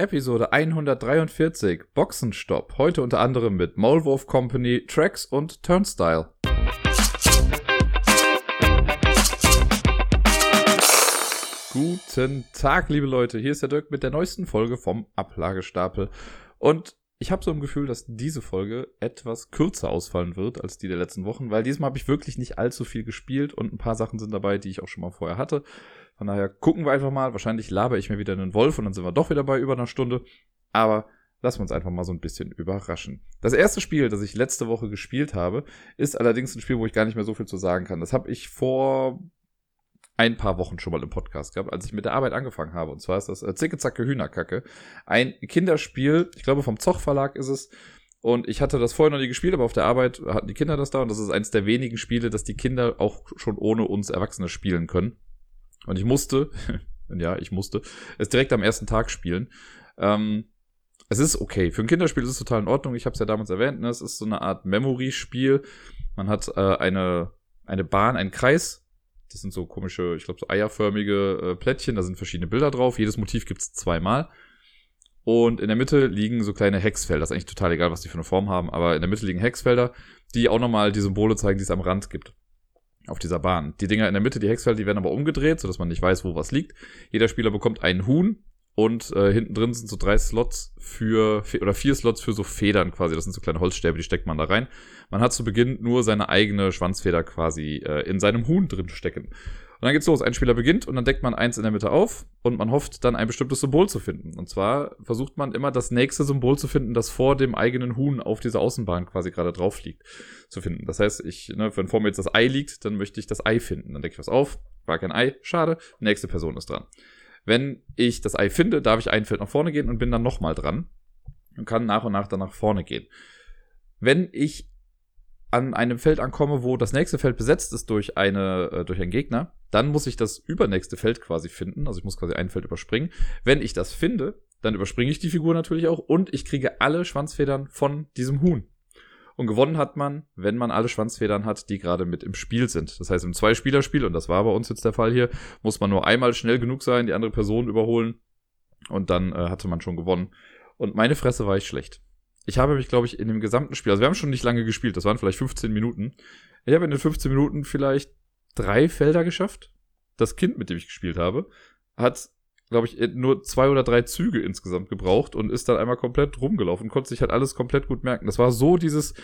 Episode 143 Boxenstopp. Heute unter anderem mit Maulwurf Company, Tracks und Turnstyle. Guten Tag, liebe Leute. Hier ist der Dirk mit der neuesten Folge vom Ablagestapel. Und ich habe so ein Gefühl, dass diese Folge etwas kürzer ausfallen wird als die der letzten Wochen, weil diesmal habe ich wirklich nicht allzu viel gespielt und ein paar Sachen sind dabei, die ich auch schon mal vorher hatte. Von daher gucken wir einfach mal. Wahrscheinlich laber ich mir wieder einen Wolf und dann sind wir doch wieder bei über einer Stunde. Aber lassen wir uns einfach mal so ein bisschen überraschen. Das erste Spiel, das ich letzte Woche gespielt habe, ist allerdings ein Spiel, wo ich gar nicht mehr so viel zu sagen kann. Das habe ich vor ein paar Wochen schon mal im Podcast gehabt, als ich mit der Arbeit angefangen habe. Und zwar ist das äh, Zicke-Zacke Hühnerkacke. Ein Kinderspiel, ich glaube vom Zoch Verlag ist es. Und ich hatte das vorher noch nie gespielt, aber auf der Arbeit hatten die Kinder das da. Und das ist eines der wenigen Spiele, dass die Kinder auch schon ohne uns Erwachsene spielen können. Und ich musste, ja, ich musste, es direkt am ersten Tag spielen. Ähm, es ist okay. Für ein Kinderspiel ist es total in Ordnung. Ich habe es ja damals erwähnt. Ne? Es ist so eine Art Memory-Spiel. Man hat äh, eine, eine Bahn, einen Kreis. Das sind so komische, ich glaube, so eierförmige äh, Plättchen. Da sind verschiedene Bilder drauf. Jedes Motiv gibt's zweimal. Und in der Mitte liegen so kleine Hexfelder. Ist eigentlich total egal, was die für eine Form haben. Aber in der Mitte liegen Hexfelder, die auch nochmal die Symbole zeigen, die es am Rand gibt auf dieser Bahn. Die Dinger in der Mitte, die Hexfelder, die werden aber umgedreht, sodass man nicht weiß, wo was liegt. Jeder Spieler bekommt einen Huhn und äh, hinten drin sind so drei Slots für, oder vier Slots für so Federn quasi. Das sind so kleine Holzstäbe, die steckt man da rein. Man hat zu Beginn nur seine eigene Schwanzfeder quasi äh, in seinem Huhn drin stecken. Und dann geht's los. Ein Spieler beginnt und dann deckt man eins in der Mitte auf und man hofft dann ein bestimmtes Symbol zu finden. Und zwar versucht man immer das nächste Symbol zu finden, das vor dem eigenen Huhn auf dieser Außenbahn quasi gerade drauf liegt, zu finden. Das heißt, ich, ne, wenn vor mir jetzt das Ei liegt, dann möchte ich das Ei finden. Dann decke ich was auf, war kein Ei, schade, nächste Person ist dran. Wenn ich das Ei finde, darf ich ein Feld nach vorne gehen und bin dann nochmal dran und kann nach und nach dann nach vorne gehen. Wenn ich an einem Feld ankomme, wo das nächste Feld besetzt ist durch eine äh, durch einen Gegner, dann muss ich das übernächste Feld quasi finden. Also ich muss quasi ein Feld überspringen. Wenn ich das finde, dann überspringe ich die Figur natürlich auch und ich kriege alle Schwanzfedern von diesem Huhn. Und gewonnen hat man, wenn man alle Schwanzfedern hat, die gerade mit im Spiel sind. Das heißt, im Zwei-Spieler-Spiel, und das war bei uns jetzt der Fall hier, muss man nur einmal schnell genug sein, die andere Person überholen und dann äh, hatte man schon gewonnen. Und meine Fresse war ich schlecht. Ich habe mich, glaube ich, in dem gesamten Spiel, also wir haben schon nicht lange gespielt, das waren vielleicht 15 Minuten. Ich habe in den 15 Minuten vielleicht drei Felder geschafft. Das Kind, mit dem ich gespielt habe, hat, glaube ich, nur zwei oder drei Züge insgesamt gebraucht und ist dann einmal komplett rumgelaufen und konnte sich halt alles komplett gut merken. Das war so dieses,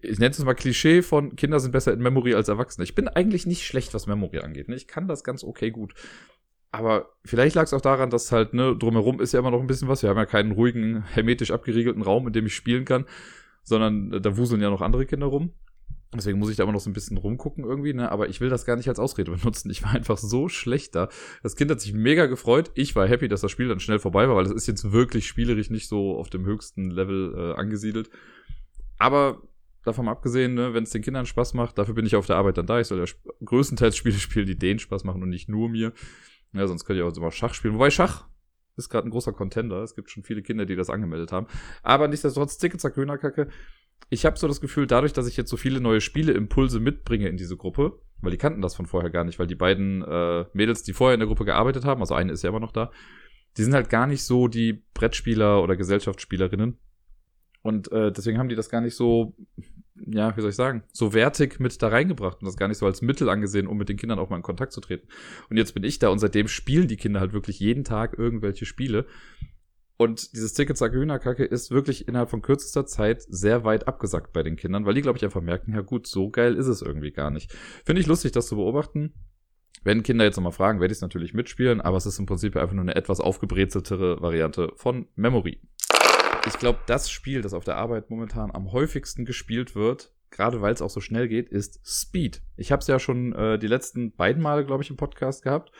ich nenne es mal Klischee von Kinder sind besser in Memory als Erwachsene. Ich bin eigentlich nicht schlecht, was Memory angeht. Ne? Ich kann das ganz okay gut. Aber vielleicht lag es auch daran, dass halt, ne, drumherum ist ja immer noch ein bisschen was. Wir haben ja keinen ruhigen, hermetisch abgeriegelten Raum, in dem ich spielen kann, sondern äh, da wuseln ja noch andere Kinder rum. Deswegen muss ich da immer noch so ein bisschen rumgucken irgendwie, ne? Aber ich will das gar nicht als Ausrede benutzen. Ich war einfach so schlecht da. Das Kind hat sich mega gefreut. Ich war happy, dass das Spiel dann schnell vorbei war, weil das ist jetzt wirklich spielerisch nicht so auf dem höchsten Level äh, angesiedelt. Aber davon abgesehen, ne, wenn es den Kindern Spaß macht, dafür bin ich auf der Arbeit dann da. Ich soll ja größtenteils Spiele spielen, die denen Spaß machen und nicht nur mir. Ja, sonst könnte ich auch immer Schach spielen. Wobei Schach ist gerade ein großer Contender. Es gibt schon viele Kinder, die das angemeldet haben. Aber nichtsdestotrotz, Zicke-Zack, Hühnerkacke. Ich habe so das Gefühl, dadurch, dass ich jetzt so viele neue Spiele-Impulse mitbringe in diese Gruppe, weil die kannten das von vorher gar nicht, weil die beiden äh, Mädels, die vorher in der Gruppe gearbeitet haben, also eine ist ja immer noch da, die sind halt gar nicht so die Brettspieler oder Gesellschaftsspielerinnen. Und äh, deswegen haben die das gar nicht so ja, wie soll ich sagen, so wertig mit da reingebracht und das gar nicht so als Mittel angesehen, um mit den Kindern auch mal in Kontakt zu treten. Und jetzt bin ich da und seitdem spielen die Kinder halt wirklich jeden Tag irgendwelche Spiele. Und dieses Ticket Sag Hühnerkacke ist wirklich innerhalb von kürzester Zeit sehr weit abgesackt bei den Kindern, weil die, glaube ich, einfach merken, ja gut, so geil ist es irgendwie gar nicht. Finde ich lustig, das zu beobachten. Wenn Kinder jetzt nochmal fragen, werde ich es natürlich mitspielen, aber es ist im Prinzip einfach nur eine etwas aufgebrezeltere Variante von Memory ich glaube, das Spiel, das auf der Arbeit momentan am häufigsten gespielt wird, gerade weil es auch so schnell geht, ist Speed. Ich habe es ja schon äh, die letzten beiden Male, glaube ich, im Podcast gehabt.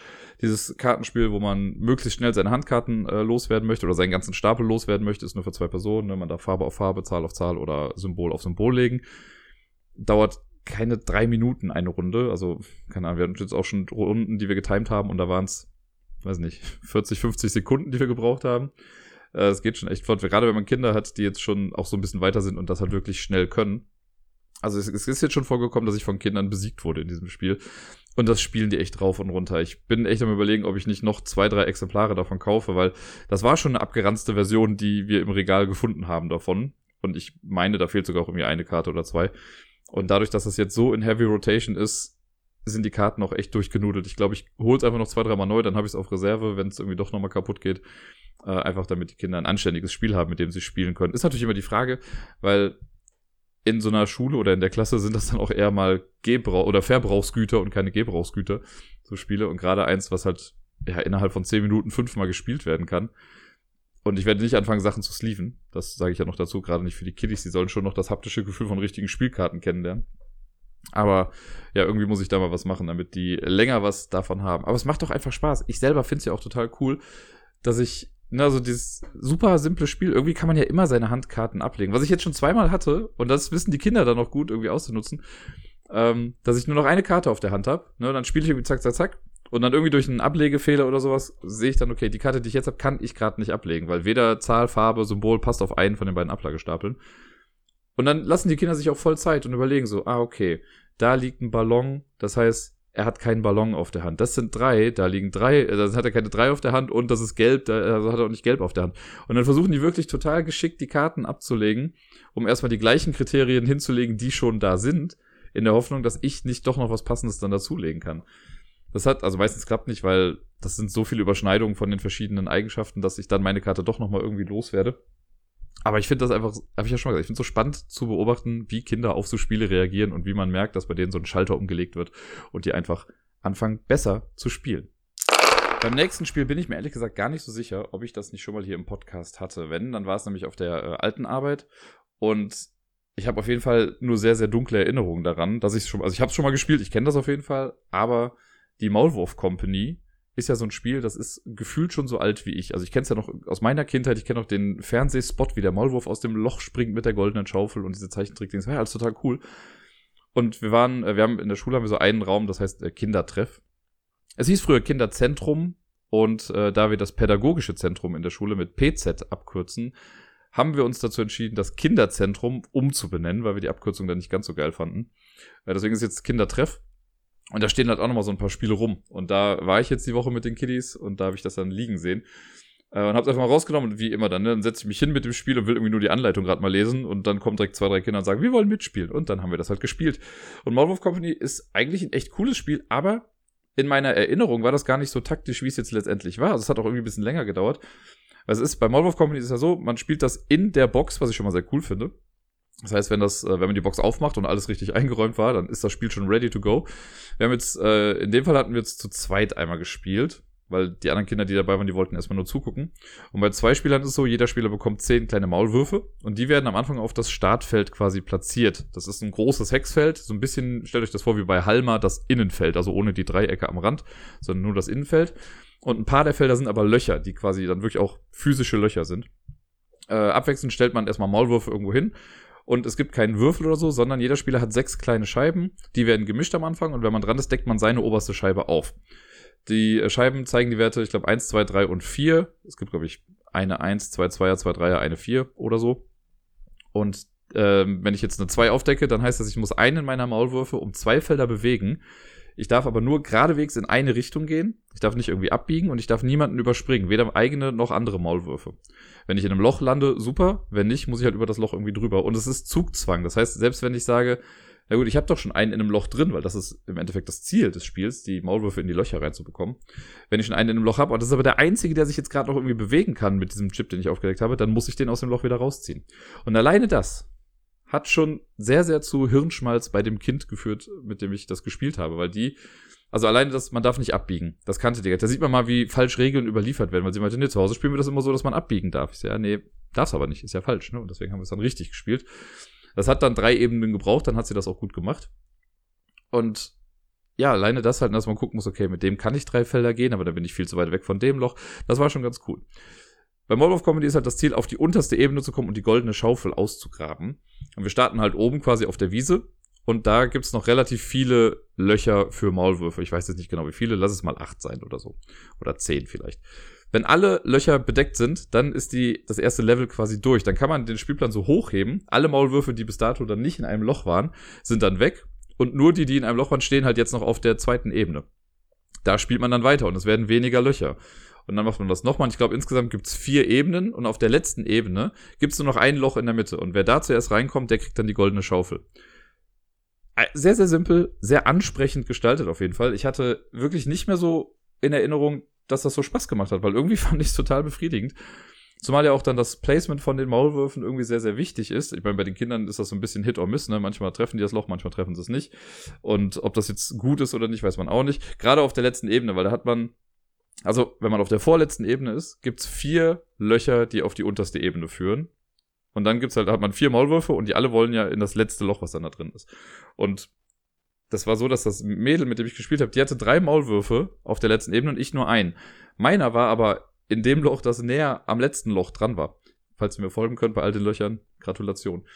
Dieses Kartenspiel, wo man möglichst schnell seine Handkarten äh, loswerden möchte oder seinen ganzen Stapel loswerden möchte, ist nur für zwei Personen. Ne? Man darf Farbe auf Farbe, Zahl auf Zahl oder Symbol auf Symbol legen. Dauert keine drei Minuten eine Runde. Also, keine Ahnung, wir hatten jetzt auch schon Runden, die wir getimed haben und da waren es, weiß nicht, 40, 50 Sekunden, die wir gebraucht haben. Äh, es geht schon echt flott. Gerade wenn man Kinder hat, die jetzt schon auch so ein bisschen weiter sind und das halt wirklich schnell können. Also es, es ist jetzt schon vorgekommen, dass ich von Kindern besiegt wurde in diesem Spiel. Und das spielen die echt rauf und runter. Ich bin echt am überlegen, ob ich nicht noch zwei, drei Exemplare davon kaufe, weil das war schon eine abgeranzte Version, die wir im Regal gefunden haben davon. Und ich meine, da fehlt sogar auch irgendwie eine Karte oder zwei. Und dadurch, dass das jetzt so in Heavy Rotation ist, sind die Karten auch echt durchgenudelt. Ich glaube, ich hole es einfach noch zwei, dreimal neu, dann habe ich es auf Reserve, wenn es irgendwie doch nochmal kaputt geht. Äh, einfach damit die Kinder ein anständiges Spiel haben, mit dem sie spielen können. Ist natürlich immer die Frage, weil in so einer Schule oder in der Klasse sind das dann auch eher mal Gebrauch oder Verbrauchsgüter und keine Gebrauchsgüter, so Spiele. Und gerade eins, was halt ja innerhalb von zehn Minuten fünfmal gespielt werden kann. Und ich werde nicht anfangen, Sachen zu sleeven. Das sage ich ja noch dazu, gerade nicht für die Kiddies. Die sollen schon noch das haptische Gefühl von richtigen Spielkarten kennenlernen. Aber ja, irgendwie muss ich da mal was machen, damit die länger was davon haben. Aber es macht doch einfach Spaß. Ich selber finde es ja auch total cool, dass ich, na, so dieses super simple Spiel, irgendwie kann man ja immer seine Handkarten ablegen. Was ich jetzt schon zweimal hatte, und das wissen die Kinder dann noch gut irgendwie auszunutzen, ähm, dass ich nur noch eine Karte auf der Hand habe. Ne, dann spiele ich irgendwie zack, zack, zack. Und dann irgendwie durch einen Ablegefehler oder sowas sehe ich dann, okay, die Karte, die ich jetzt habe, kann ich gerade nicht ablegen, weil weder Zahl, Farbe, Symbol passt auf einen von den beiden Ablagestapeln. Und dann lassen die Kinder sich auch voll Zeit und überlegen so, ah, okay, da liegt ein Ballon, das heißt, er hat keinen Ballon auf der Hand. Das sind drei, da liegen drei, da hat er keine drei auf der Hand und das ist gelb, da also hat er auch nicht gelb auf der Hand. Und dann versuchen die wirklich total geschickt die Karten abzulegen, um erstmal die gleichen Kriterien hinzulegen, die schon da sind, in der Hoffnung, dass ich nicht doch noch was Passendes dann dazulegen kann. Das hat, also meistens klappt nicht, weil das sind so viele Überschneidungen von den verschiedenen Eigenschaften, dass ich dann meine Karte doch nochmal irgendwie loswerde. Aber ich finde das einfach, habe ich ja schon mal gesagt, ich finde es so spannend zu beobachten, wie Kinder auf so Spiele reagieren und wie man merkt, dass bei denen so ein Schalter umgelegt wird und die einfach anfangen, besser zu spielen. Beim nächsten Spiel bin ich mir ehrlich gesagt gar nicht so sicher, ob ich das nicht schon mal hier im Podcast hatte. Wenn, dann war es nämlich auf der äh, alten Arbeit und ich habe auf jeden Fall nur sehr, sehr dunkle Erinnerungen daran, dass ich schon, also ich habe es schon mal gespielt, ich kenne das auf jeden Fall, aber die Maulwurf Company ist ja so ein Spiel, das ist gefühlt schon so alt wie ich. Also ich kenne es ja noch aus meiner Kindheit, ich kenne noch den Fernsehspot, wie der Maulwurf aus dem Loch springt mit der goldenen Schaufel und diese Zeichentrick-Dings. War ja alles total cool. Und wir waren, äh, wir haben in der Schule haben wir so einen Raum, das heißt äh, Kindertreff. Es hieß früher Kinderzentrum und äh, da wir das pädagogische Zentrum in der Schule mit PZ abkürzen, haben wir uns dazu entschieden, das Kinderzentrum umzubenennen, weil wir die Abkürzung dann nicht ganz so geil fanden. Äh, deswegen ist jetzt Kindertreff. Und da stehen halt auch nochmal so ein paar Spiele rum. Und da war ich jetzt die Woche mit den Kiddies und da habe ich das dann liegen sehen. Äh, und hab's einfach mal rausgenommen und wie immer dann, ne, dann setze ich mich hin mit dem Spiel und will irgendwie nur die Anleitung gerade mal lesen und dann kommen direkt zwei, drei Kinder und sagen, wir wollen mitspielen. Und dann haben wir das halt gespielt. Und Maulwurf Company ist eigentlich ein echt cooles Spiel, aber in meiner Erinnerung war das gar nicht so taktisch, wie es jetzt letztendlich war. Also es hat auch irgendwie ein bisschen länger gedauert. Was ist, bei Maulwurf Company ist es ja so, man spielt das in der Box, was ich schon mal sehr cool finde. Das heißt, wenn das, äh, wenn man die Box aufmacht und alles richtig eingeräumt war, dann ist das Spiel schon ready to go. Wir haben jetzt, äh, in dem Fall hatten wir jetzt zu zweit einmal gespielt, weil die anderen Kinder, die dabei waren, die wollten erstmal nur zugucken. Und bei zwei Spielern ist es so, jeder Spieler bekommt zehn kleine Maulwürfe und die werden am Anfang auf das Startfeld quasi platziert. Das ist ein großes Hexfeld, so ein bisschen, stellt euch das vor wie bei Halma, das Innenfeld, also ohne die Dreiecke am Rand, sondern nur das Innenfeld. Und ein paar der Felder sind aber Löcher, die quasi dann wirklich auch physische Löcher sind. Äh, abwechselnd stellt man erstmal Maulwürfe irgendwo hin und es gibt keinen Würfel oder so, sondern jeder Spieler hat sechs kleine Scheiben, die werden gemischt am Anfang und wenn man dran ist, deckt man seine oberste Scheibe auf. Die äh, Scheiben zeigen die Werte, ich glaube, 1, 2, 3 und 4. Es gibt, glaube ich, eine 1, zwei 2er, zwei 3er, eine 4 oder so. Und ähm, wenn ich jetzt eine 2 aufdecke, dann heißt das, ich muss einen meiner Maulwürfe um zwei Felder bewegen. Ich darf aber nur geradewegs in eine Richtung gehen. Ich darf nicht irgendwie abbiegen und ich darf niemanden überspringen, weder eigene noch andere Maulwürfe. Wenn ich in einem Loch lande, super. Wenn nicht, muss ich halt über das Loch irgendwie drüber. Und es ist Zugzwang. Das heißt, selbst wenn ich sage, na gut, ich habe doch schon einen in einem Loch drin, weil das ist im Endeffekt das Ziel des Spiels, die Maulwürfe in die Löcher reinzubekommen. Wenn ich schon einen in einem Loch habe, und das ist aber der einzige, der sich jetzt gerade noch irgendwie bewegen kann mit diesem Chip, den ich aufgedeckt habe, dann muss ich den aus dem Loch wieder rausziehen. Und alleine das hat schon sehr, sehr zu Hirnschmalz bei dem Kind geführt, mit dem ich das gespielt habe, weil die also alleine das, man darf nicht abbiegen. Das kannte die. Da sieht man mal, wie falsch Regeln überliefert werden, weil sie meinte, nee, zu Hause spielen wir das immer so, dass man abbiegen darf. Ich sage, ja, nee, darf's aber nicht, ist ja falsch, ne? Und deswegen haben wir es dann richtig gespielt. Das hat dann drei Ebenen gebraucht, dann hat sie das auch gut gemacht. Und ja, alleine das halt, dass man gucken muss, okay, mit dem kann ich drei Felder gehen, aber dann bin ich viel zu weit weg von dem Loch. Das war schon ganz cool. Bei of Comedy ist halt das Ziel, auf die unterste Ebene zu kommen und die goldene Schaufel auszugraben. Und wir starten halt oben quasi auf der Wiese und da gibt's noch relativ viele Löcher für Maulwürfe. Ich weiß jetzt nicht genau wie viele, lass es mal acht sein oder so. Oder zehn vielleicht. Wenn alle Löcher bedeckt sind, dann ist die, das erste Level quasi durch. Dann kann man den Spielplan so hochheben. Alle Maulwürfe, die bis dato dann nicht in einem Loch waren, sind dann weg. und nur die, die in einem Loch waren, stehen halt jetzt noch auf der zweiten Ebene. Da spielt man dann weiter und es werden weniger Löcher. Und dann macht man das nochmal. Und ich glaube, insgesamt gibt's vier Ebenen und auf der letzten Ebene gibt's nur noch ein Loch in der Mitte. Und wer da zuerst reinkommt, der kriegt dann die goldene Schaufel. Äh, sehr, sehr simpel, sehr ansprechend gestaltet auf jeden Fall. Ich hatte wirklich nicht mehr so in Erinnerung, dass das so Spaß gemacht hat, weil irgendwie fand ich es total befriedigend. Zumal ja auch dann das Placement von den Maulwürfen irgendwie sehr, sehr wichtig ist. Ich meine, bei den Kindern ist das so ein bisschen Hit or Miss, ne? Manchmal treffen die das Loch, manchmal treffen sie es nicht. Und ob das jetzt gut ist oder nicht, weiß man auch nicht. Gerade auf der letzten Ebene, weil da hat man, also wenn man auf der vorletzten Ebene ist, gibt's vier Löcher, die auf die unterste Ebene führen. Und dann gibt's halt, hat man vier Maulwürfe und die alle wollen ja in das letzte Loch, was dann da drin ist. Und das war so, dass das Mädel, mit dem ich gespielt habe, die hatte drei Maulwürfe auf der letzten Ebene und ich nur einen. Meiner war aber in dem Loch, das näher am letzten Loch dran war. Falls ihr mir folgen könnt bei all den Löchern, Gratulation.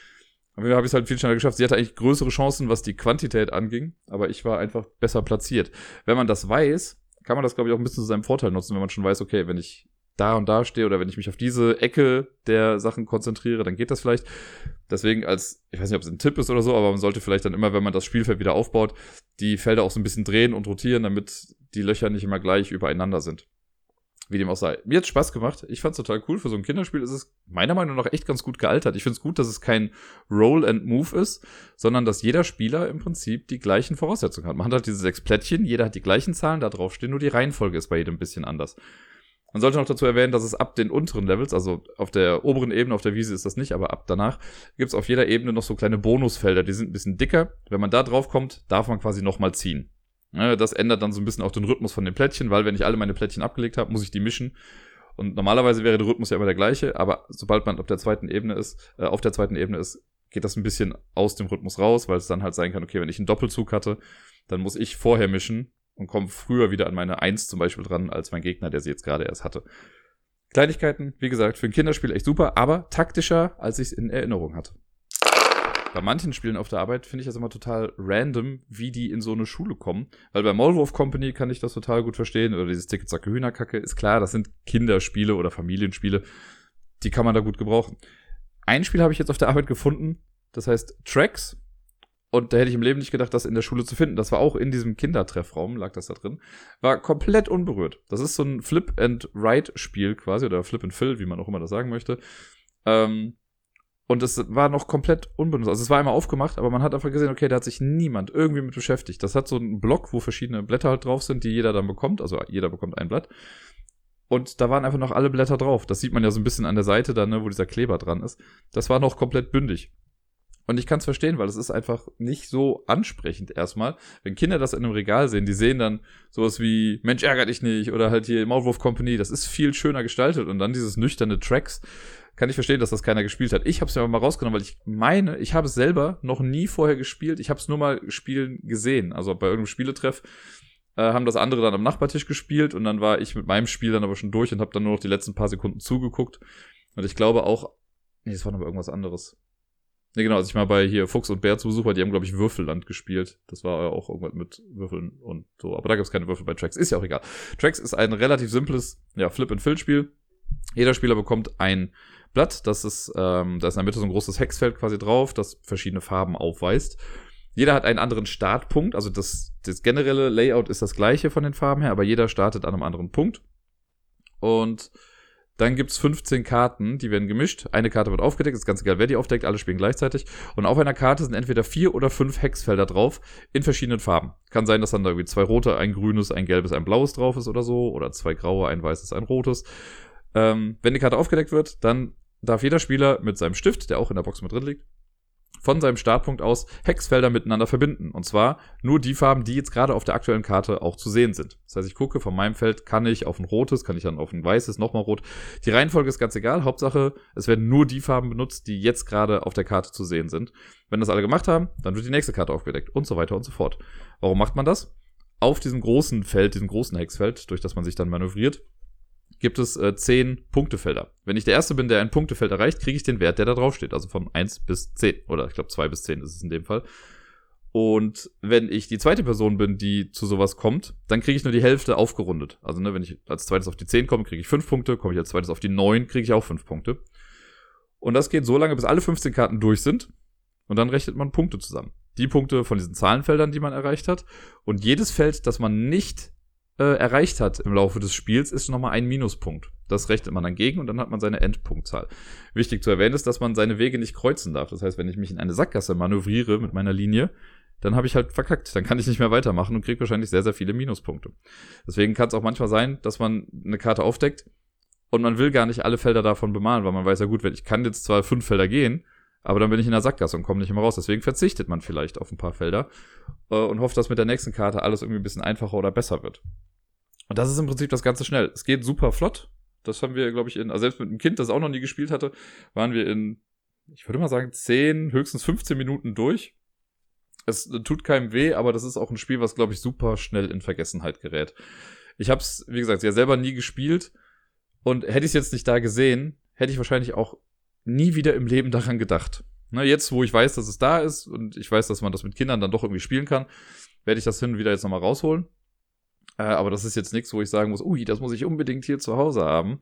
Aber habe ich es halt viel schneller geschafft. Sie hatte eigentlich größere Chancen, was die Quantität anging, aber ich war einfach besser platziert. Wenn man das weiß, kann man das, glaube ich, auch ein bisschen zu seinem Vorteil nutzen, wenn man schon weiß, okay, wenn ich da und da stehe oder wenn ich mich auf diese Ecke der Sachen konzentriere, dann geht das vielleicht. Deswegen als, ich weiß nicht, ob es ein Tipp ist oder so, aber man sollte vielleicht dann immer, wenn man das Spielfeld wieder aufbaut, die Felder auch so ein bisschen drehen und rotieren, damit die Löcher nicht immer gleich übereinander sind. Wie dem auch sei. Mir hat Spaß gemacht. Ich fand's total cool. Für so ein Kinderspiel ist es meiner Meinung nach echt ganz gut gealtert. Ich find's gut, dass es kein Roll and Move ist, sondern dass jeder Spieler im Prinzip die gleichen Voraussetzungen hat. Man hat halt diese sechs Plättchen, jeder hat die gleichen Zahlen da drauf stehen, nur die Reihenfolge ist bei jedem ein bisschen anders. Man sollte noch dazu erwähnen, dass es ab den unteren Levels, also auf der oberen Ebene, auf der Wiese ist das nicht, aber ab danach gibt's auf jeder Ebene noch so kleine Bonusfelder, die sind ein bisschen dicker. Wenn man da drauf kommt, darf man quasi nochmal ziehen. Das ändert dann so ein bisschen auch den Rhythmus von den Plättchen, weil wenn ich alle meine Plättchen abgelegt habe, muss ich die mischen. Und normalerweise wäre der Rhythmus ja immer der gleiche, aber sobald man auf der zweiten Ebene ist, äh, auf der zweiten Ebene ist, geht das ein bisschen aus dem Rhythmus raus, weil es dann halt sein kann, okay, wenn ich einen Doppelzug hatte, dann muss ich vorher mischen und komme früher wieder an meine Eins zum Beispiel dran, als mein Gegner, der sie jetzt gerade erst hatte. Kleinigkeiten, wie gesagt, für ein Kinderspiel echt super, aber taktischer, als ich es in Erinnerung hatte bei manchen Spielen auf der Arbeit finde ich das immer total random, wie die in so eine Schule kommen. Weil bei Maulwurf Company kann ich das total gut verstehen. Oder dieses Ticket Zacke Hühnerkacke. Ist klar, das sind Kinderspiele oder Familienspiele. Die kann man da gut gebrauchen. Ein Spiel habe ich jetzt auf der Arbeit gefunden. Das heißt Tracks. Und da hätte ich im Leben nicht gedacht, das in der Schule zu finden. Das war auch in diesem Kindertreffraum, lag das da drin. War komplett unberührt. Das ist so ein Flip and Write Spiel quasi, oder Flip and Fill, wie man auch immer das sagen möchte. Ähm, und es war noch komplett unbenutzt. Also es war einmal aufgemacht, aber man hat einfach gesehen, okay, da hat sich niemand irgendwie mit beschäftigt. Das hat so einen Block, wo verschiedene Blätter halt drauf sind, die jeder dann bekommt. Also jeder bekommt ein Blatt. Und da waren einfach noch alle Blätter drauf. Das sieht man ja so ein bisschen an der Seite dann, ne, wo dieser Kleber dran ist. Das war noch komplett bündig. Und ich kann es verstehen, weil es ist einfach nicht so ansprechend erstmal. Wenn Kinder das in einem Regal sehen, die sehen dann sowas wie Mensch ärger dich nicht oder halt hier Maulwurf Company, das ist viel schöner gestaltet und dann dieses nüchterne Tracks, kann ich verstehen, dass das keiner gespielt hat. Ich habe es mir aber mal rausgenommen, weil ich meine, ich habe es selber noch nie vorher gespielt. Ich habe es nur mal spielen gesehen. Also bei irgendeinem Spieletreff äh, haben das andere dann am Nachbartisch gespielt und dann war ich mit meinem Spiel dann aber schon durch und habe dann nur noch die letzten paar Sekunden zugeguckt. Und ich glaube auch, nee, es war noch irgendwas anderes. Nee, genau, als ich mal bei hier Fuchs und Bär zu Besuch war, die haben, glaube ich, Würfelland gespielt. Das war ja auch irgendwas mit Würfeln und so. Aber da gab es keine Würfel bei Tracks. Ist ja auch egal. Tracks ist ein relativ simples, ja, Flip-and-Fill-Spiel. Jeder Spieler bekommt ein Blatt. Das ist, ähm, da ist in der Mitte so ein großes Hexfeld quasi drauf, das verschiedene Farben aufweist. Jeder hat einen anderen Startpunkt, also das, das generelle Layout ist das gleiche von den Farben her, aber jeder startet an einem anderen Punkt. Und dann gibt's 15 Karten, die werden gemischt. Eine Karte wird aufgedeckt, ist ganz egal, wer die aufdeckt, alle spielen gleichzeitig. Und auf einer Karte sind entweder vier oder fünf Hexfelder drauf, in verschiedenen Farben. Kann sein, dass dann da irgendwie zwei rote, ein grünes, ein gelbes, ein blaues drauf ist oder so. Oder zwei graue, ein weißes, ein rotes. Ähm, wenn die Karte aufgedeckt wird, dann darf jeder Spieler mit seinem Stift, der auch in der Box mit drin liegt, von seinem Startpunkt aus Hexfelder miteinander verbinden. Und zwar nur die Farben, die jetzt gerade auf der aktuellen Karte auch zu sehen sind. Das heißt, ich gucke, von meinem Feld kann ich auf ein rotes, kann ich dann auf ein weißes, nochmal rot. Die Reihenfolge ist ganz egal. Hauptsache, es werden nur die Farben benutzt, die jetzt gerade auf der Karte zu sehen sind. Wenn das alle gemacht haben, dann wird die nächste Karte aufgedeckt und so weiter und so fort. Warum macht man das? Auf diesem großen Feld, diesem großen Hexfeld, durch das man sich dann manövriert, gibt es äh, 10 Punktefelder. Wenn ich der Erste bin, der ein Punktefeld erreicht, kriege ich den Wert, der da drauf steht. Also von 1 bis 10. Oder ich glaube 2 bis 10 ist es in dem Fall. Und wenn ich die zweite Person bin, die zu sowas kommt, dann kriege ich nur die Hälfte aufgerundet. Also ne, wenn ich als zweites auf die 10 komme, kriege ich 5 Punkte. Komme ich als zweites auf die 9, kriege ich auch 5 Punkte. Und das geht so lange, bis alle 15 Karten durch sind. Und dann rechnet man Punkte zusammen. die Punkte von diesen Zahlenfeldern, die man erreicht hat. Und jedes Feld, das man nicht äh, erreicht hat im Laufe des Spiels, ist nochmal ein Minuspunkt. Das rechnet man dann gegen und dann hat man seine Endpunktzahl. Wichtig zu erwähnen ist, dass man seine Wege nicht kreuzen darf. Das heißt, wenn ich mich in eine Sackgasse manövriere mit meiner Linie, dann habe ich halt verkackt. Dann kann ich nicht mehr weitermachen und kriege wahrscheinlich sehr, sehr viele Minuspunkte. Deswegen kann es auch manchmal sein, dass man eine Karte aufdeckt und man will gar nicht alle Felder davon bemalen, weil man weiß ja gut, wenn ich kann jetzt zwar fünf Felder gehen, aber dann bin ich in der Sackgasse und komme nicht mehr raus. Deswegen verzichtet man vielleicht auf ein paar Felder äh, und hofft, dass mit der nächsten Karte alles irgendwie ein bisschen einfacher oder besser wird. Und das ist im Prinzip das Ganze schnell. Es geht super flott. Das haben wir, glaube ich, in, also selbst mit einem Kind, das auch noch nie gespielt hatte, waren wir in, ich würde mal sagen, 10, höchstens 15 Minuten durch. Es tut keinem weh, aber das ist auch ein Spiel, was, glaube ich, super schnell in Vergessenheit gerät. Ich habe es, wie gesagt, ja selber nie gespielt und hätte ich es jetzt nicht da gesehen, hätte ich wahrscheinlich auch nie wieder im Leben daran gedacht. Ne, jetzt, wo ich weiß, dass es da ist und ich weiß, dass man das mit Kindern dann doch irgendwie spielen kann, werde ich das hin und wieder jetzt nochmal rausholen. Äh, aber das ist jetzt nichts, wo ich sagen muss, ui, das muss ich unbedingt hier zu Hause haben.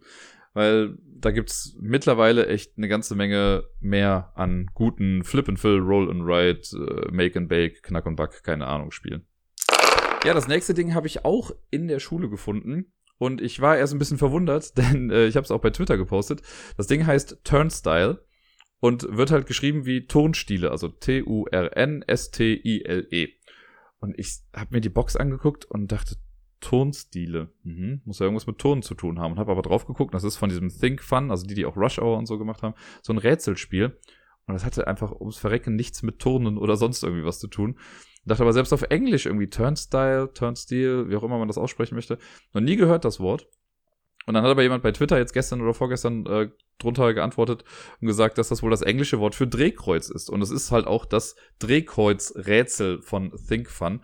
Weil da gibt's mittlerweile echt eine ganze Menge mehr an guten Flip and Fill, Roll and Ride, äh, Make and Bake, Knack und Back, keine Ahnung, Spielen. Ja, das nächste Ding habe ich auch in der Schule gefunden. Und ich war erst ein bisschen verwundert, denn äh, ich habe es auch bei Twitter gepostet. Das Ding heißt Turnstyle und wird halt geschrieben wie Turnstile, also T-U-R-N-S-T-I-L-E. Und ich habe mir die Box angeguckt und dachte, Turnstile. Mhm. Muss ja irgendwas mit Turnen zu tun haben. Und habe aber drauf geguckt, das ist von diesem Think Fun, also die, die auch Rush Hour und so gemacht haben, so ein Rätselspiel. Und das hatte einfach ums Verrecken nichts mit Turnen oder sonst irgendwie was zu tun. Dachte aber selbst auf Englisch irgendwie Turnstyle, Turnstile, wie auch immer man das aussprechen möchte. Noch nie gehört das Wort. Und dann hat aber jemand bei Twitter jetzt gestern oder vorgestern äh, drunter geantwortet und gesagt, dass das wohl das englische Wort für Drehkreuz ist. Und es ist halt auch das Drehkreuz-Rätsel von Think Fun.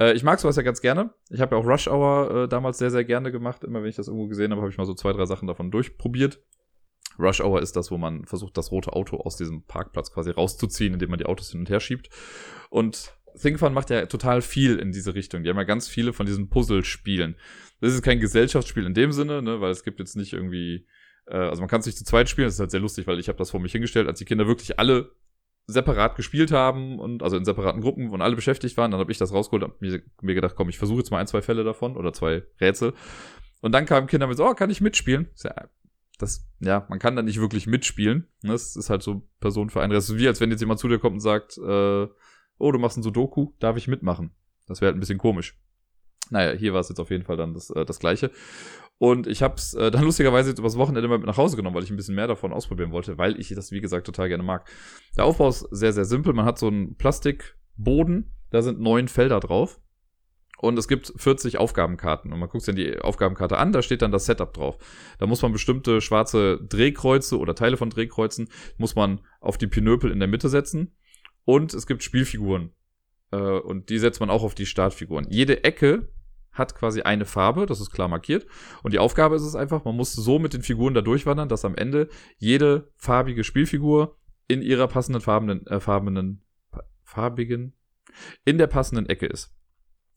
Äh, ich mag sowas ja ganz gerne. Ich habe ja auch Rush Hour äh, damals sehr, sehr gerne gemacht. Immer wenn ich das irgendwo gesehen habe, habe ich mal so zwei, drei Sachen davon durchprobiert. Rush Hour ist das, wo man versucht, das rote Auto aus diesem Parkplatz quasi rauszuziehen, indem man die Autos hin und her schiebt. Und ThinkFun macht ja total viel in diese Richtung. Die haben ja ganz viele von diesen Puzzle-Spielen. Das ist kein Gesellschaftsspiel in dem Sinne, ne, weil es gibt jetzt nicht irgendwie, äh, also man kann es nicht zu zweit spielen. Das ist halt sehr lustig, weil ich habe das vor mich hingestellt, als die Kinder wirklich alle separat gespielt haben und also in separaten Gruppen und alle beschäftigt waren, dann habe ich das rausgeholt und mir, mir gedacht, komm, ich versuche jetzt mal ein, zwei Fälle davon oder zwei Rätsel. Und dann kamen Kinder mit so, oh, kann ich mitspielen? Das, ja, man kann da nicht wirklich mitspielen. Das ist halt so Person für einen. Das ist wie, als wenn jetzt jemand zu dir kommt und sagt, äh, oh, du machst ein Sudoku, darf ich mitmachen? Das wäre halt ein bisschen komisch. Naja, hier war es jetzt auf jeden Fall dann das, äh, das Gleiche. Und ich habe es äh, dann lustigerweise jetzt übers Wochenende mal mit nach Hause genommen, weil ich ein bisschen mehr davon ausprobieren wollte, weil ich das, wie gesagt, total gerne mag. Der Aufbau ist sehr, sehr simpel. Man hat so einen Plastikboden, da sind neun Felder drauf. Und es gibt 40 Aufgabenkarten. Und man guckt sich dann die Aufgabenkarte an, da steht dann das Setup drauf. Da muss man bestimmte schwarze Drehkreuze oder Teile von Drehkreuzen, muss man auf die Pinöpel in der Mitte setzen. Und es gibt Spielfiguren. Äh, und die setzt man auch auf die Startfiguren. Jede Ecke hat quasi eine Farbe, das ist klar markiert. Und die Aufgabe ist es einfach, man muss so mit den Figuren da durchwandern, dass am Ende jede farbige Spielfigur in ihrer passenden farbenen, äh, farbenen, farbigen, in der passenden Ecke ist.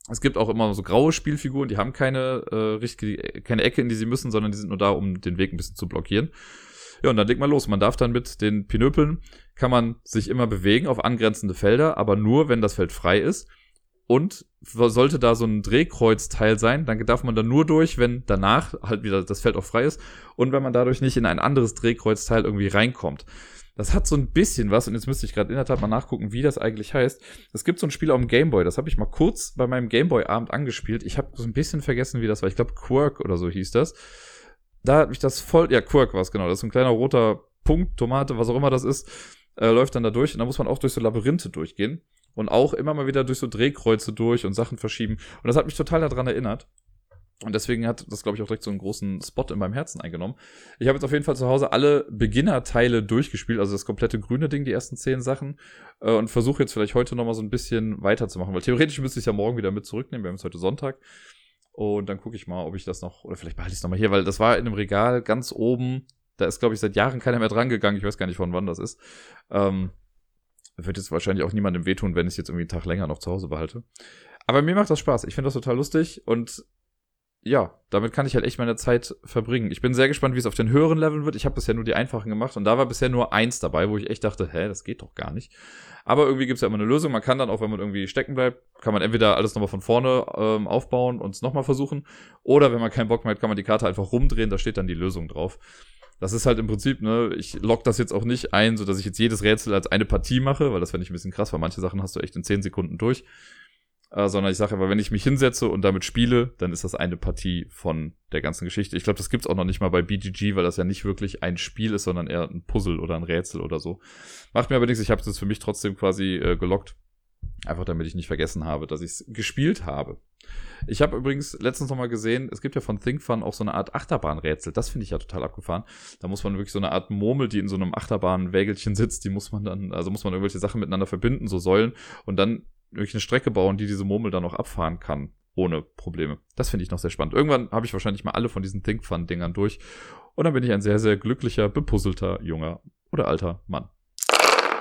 Es gibt auch immer so graue Spielfiguren, die haben keine, äh, richtige, keine Ecke, in die sie müssen, sondern die sind nur da, um den Weg ein bisschen zu blockieren. Ja, und dann legt man los. Man darf dann mit den Pinöpeln, kann man sich immer bewegen auf angrenzende Felder, aber nur, wenn das Feld frei ist. Und sollte da so ein Drehkreuzteil sein, dann darf man da nur durch, wenn danach halt wieder das Feld auch frei ist und wenn man dadurch nicht in ein anderes Drehkreuzteil irgendwie reinkommt. Das hat so ein bisschen was, und jetzt müsste ich gerade in der Tat mal nachgucken, wie das eigentlich heißt. Es gibt so ein Spiel auf dem Gameboy, das habe ich mal kurz bei meinem Gameboy-Abend angespielt. Ich habe so ein bisschen vergessen, wie das war. Ich glaube, Quirk oder so hieß das da hat mich das voll, ja, Quirk war es genau, das ist ein kleiner roter Punkt, Tomate, was auch immer das ist, äh, läuft dann da durch und da muss man auch durch so Labyrinthe durchgehen und auch immer mal wieder durch so Drehkreuze durch und Sachen verschieben und das hat mich total daran erinnert. Und deswegen hat das, glaube ich, auch direkt so einen großen Spot in meinem Herzen eingenommen. Ich habe jetzt auf jeden Fall zu Hause alle Beginner-Teile durchgespielt, also das komplette grüne Ding, die ersten zehn Sachen, äh, und versuche jetzt vielleicht heute nochmal so ein bisschen weiterzumachen, weil theoretisch müsste ich es ja morgen wieder mit zurücknehmen, wir haben es heute Sonntag. Und dann gucke ich mal, ob ich das noch, oder vielleicht behalte ich es nochmal hier, weil das war in einem Regal ganz oben. Da ist, glaube ich, seit Jahren keiner mehr dran gegangen. Ich weiß gar nicht, von wann das ist. Ähm, wird jetzt wahrscheinlich auch niemandem wehtun, wenn ich es jetzt irgendwie einen Tag länger noch zu Hause behalte. Aber mir macht das Spaß. Ich finde das total lustig und ja, damit kann ich halt echt meine Zeit verbringen. Ich bin sehr gespannt, wie es auf den höheren Leveln wird. Ich habe bisher nur die einfachen gemacht und da war bisher nur eins dabei, wo ich echt dachte, hä, das geht doch gar nicht. Aber irgendwie gibt es ja immer eine Lösung. Man kann dann auch, wenn man irgendwie stecken bleibt, kann man entweder alles nochmal von vorne ähm, aufbauen und es nochmal versuchen. Oder wenn man keinen Bock mehr hat, kann man die Karte einfach rumdrehen, da steht dann die Lösung drauf. Das ist halt im Prinzip, ne, ich lock das jetzt auch nicht ein, so dass ich jetzt jedes Rätsel als eine Partie mache, weil das fände ich ein bisschen krass, weil manche Sachen hast du echt in 10 Sekunden durch äh, sondern ich sage aber, wenn ich mich hinsetze und damit spiele, dann ist das eine Partie von der ganzen Geschichte. Ich glaube, das gibt's auch noch nicht mal bei BGG, weil das ja nicht wirklich ein Spiel ist, sondern eher ein Puzzle oder ein Rätsel oder so. Macht mir aber nichts, ich habe das für mich trotzdem quasi äh, gelockt. Einfach damit ich nicht vergessen habe, dass ich es gespielt habe. Ich habe übrigens letztens noch mal gesehen, es gibt ja von ThinkFun auch so eine Art Achterbahnrätsel. Das finde ich ja total abgefahren. Da muss man wirklich so eine Art Murmel, die in so einem Achterbahnwägelchen sitzt, die muss man dann, also muss man irgendwelche Sachen miteinander verbinden, so Säulen. Und dann wirklich eine Strecke bauen, die diese Murmel dann noch abfahren kann, ohne Probleme. Das finde ich noch sehr spannend. Irgendwann habe ich wahrscheinlich mal alle von diesen Think Fun Dingern durch und dann bin ich ein sehr, sehr glücklicher, bepuzzelter, junger oder alter Mann.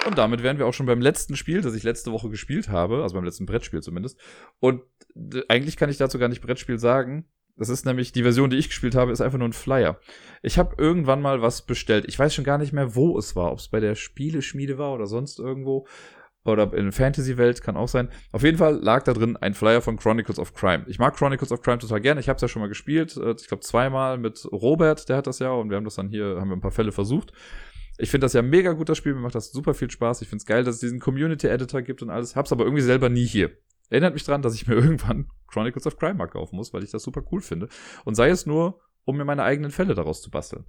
Und damit wären wir auch schon beim letzten Spiel, das ich letzte Woche gespielt habe, also beim letzten Brettspiel zumindest. Und eigentlich kann ich dazu gar nicht Brettspiel sagen. Das ist nämlich, die Version, die ich gespielt habe, ist einfach nur ein Flyer. Ich habe irgendwann mal was bestellt. Ich weiß schon gar nicht mehr, wo es war. Ob es bei der Spieleschmiede war oder sonst irgendwo oder in Fantasy-Welt, kann auch sein. Auf jeden Fall lag da drin ein Flyer von Chronicles of Crime. Ich mag Chronicles of Crime total gerne. Ich habe es ja schon mal gespielt. Äh, ich glaube zweimal mit Robert, der hat das ja und wir haben das dann hier, haben wir ein paar Fälle versucht. Ich finde das ja mega gut, das Spiel. Mir macht das super viel Spaß. Ich finde es geil, dass es diesen Community-Editor gibt und alles. Hab's aber irgendwie selber nie hier. Erinnert mich dran, dass ich mir irgendwann Chronicles of Crime mal kaufen muss, weil ich das super cool finde. Und sei es nur, um mir meine eigenen Fälle daraus zu basteln.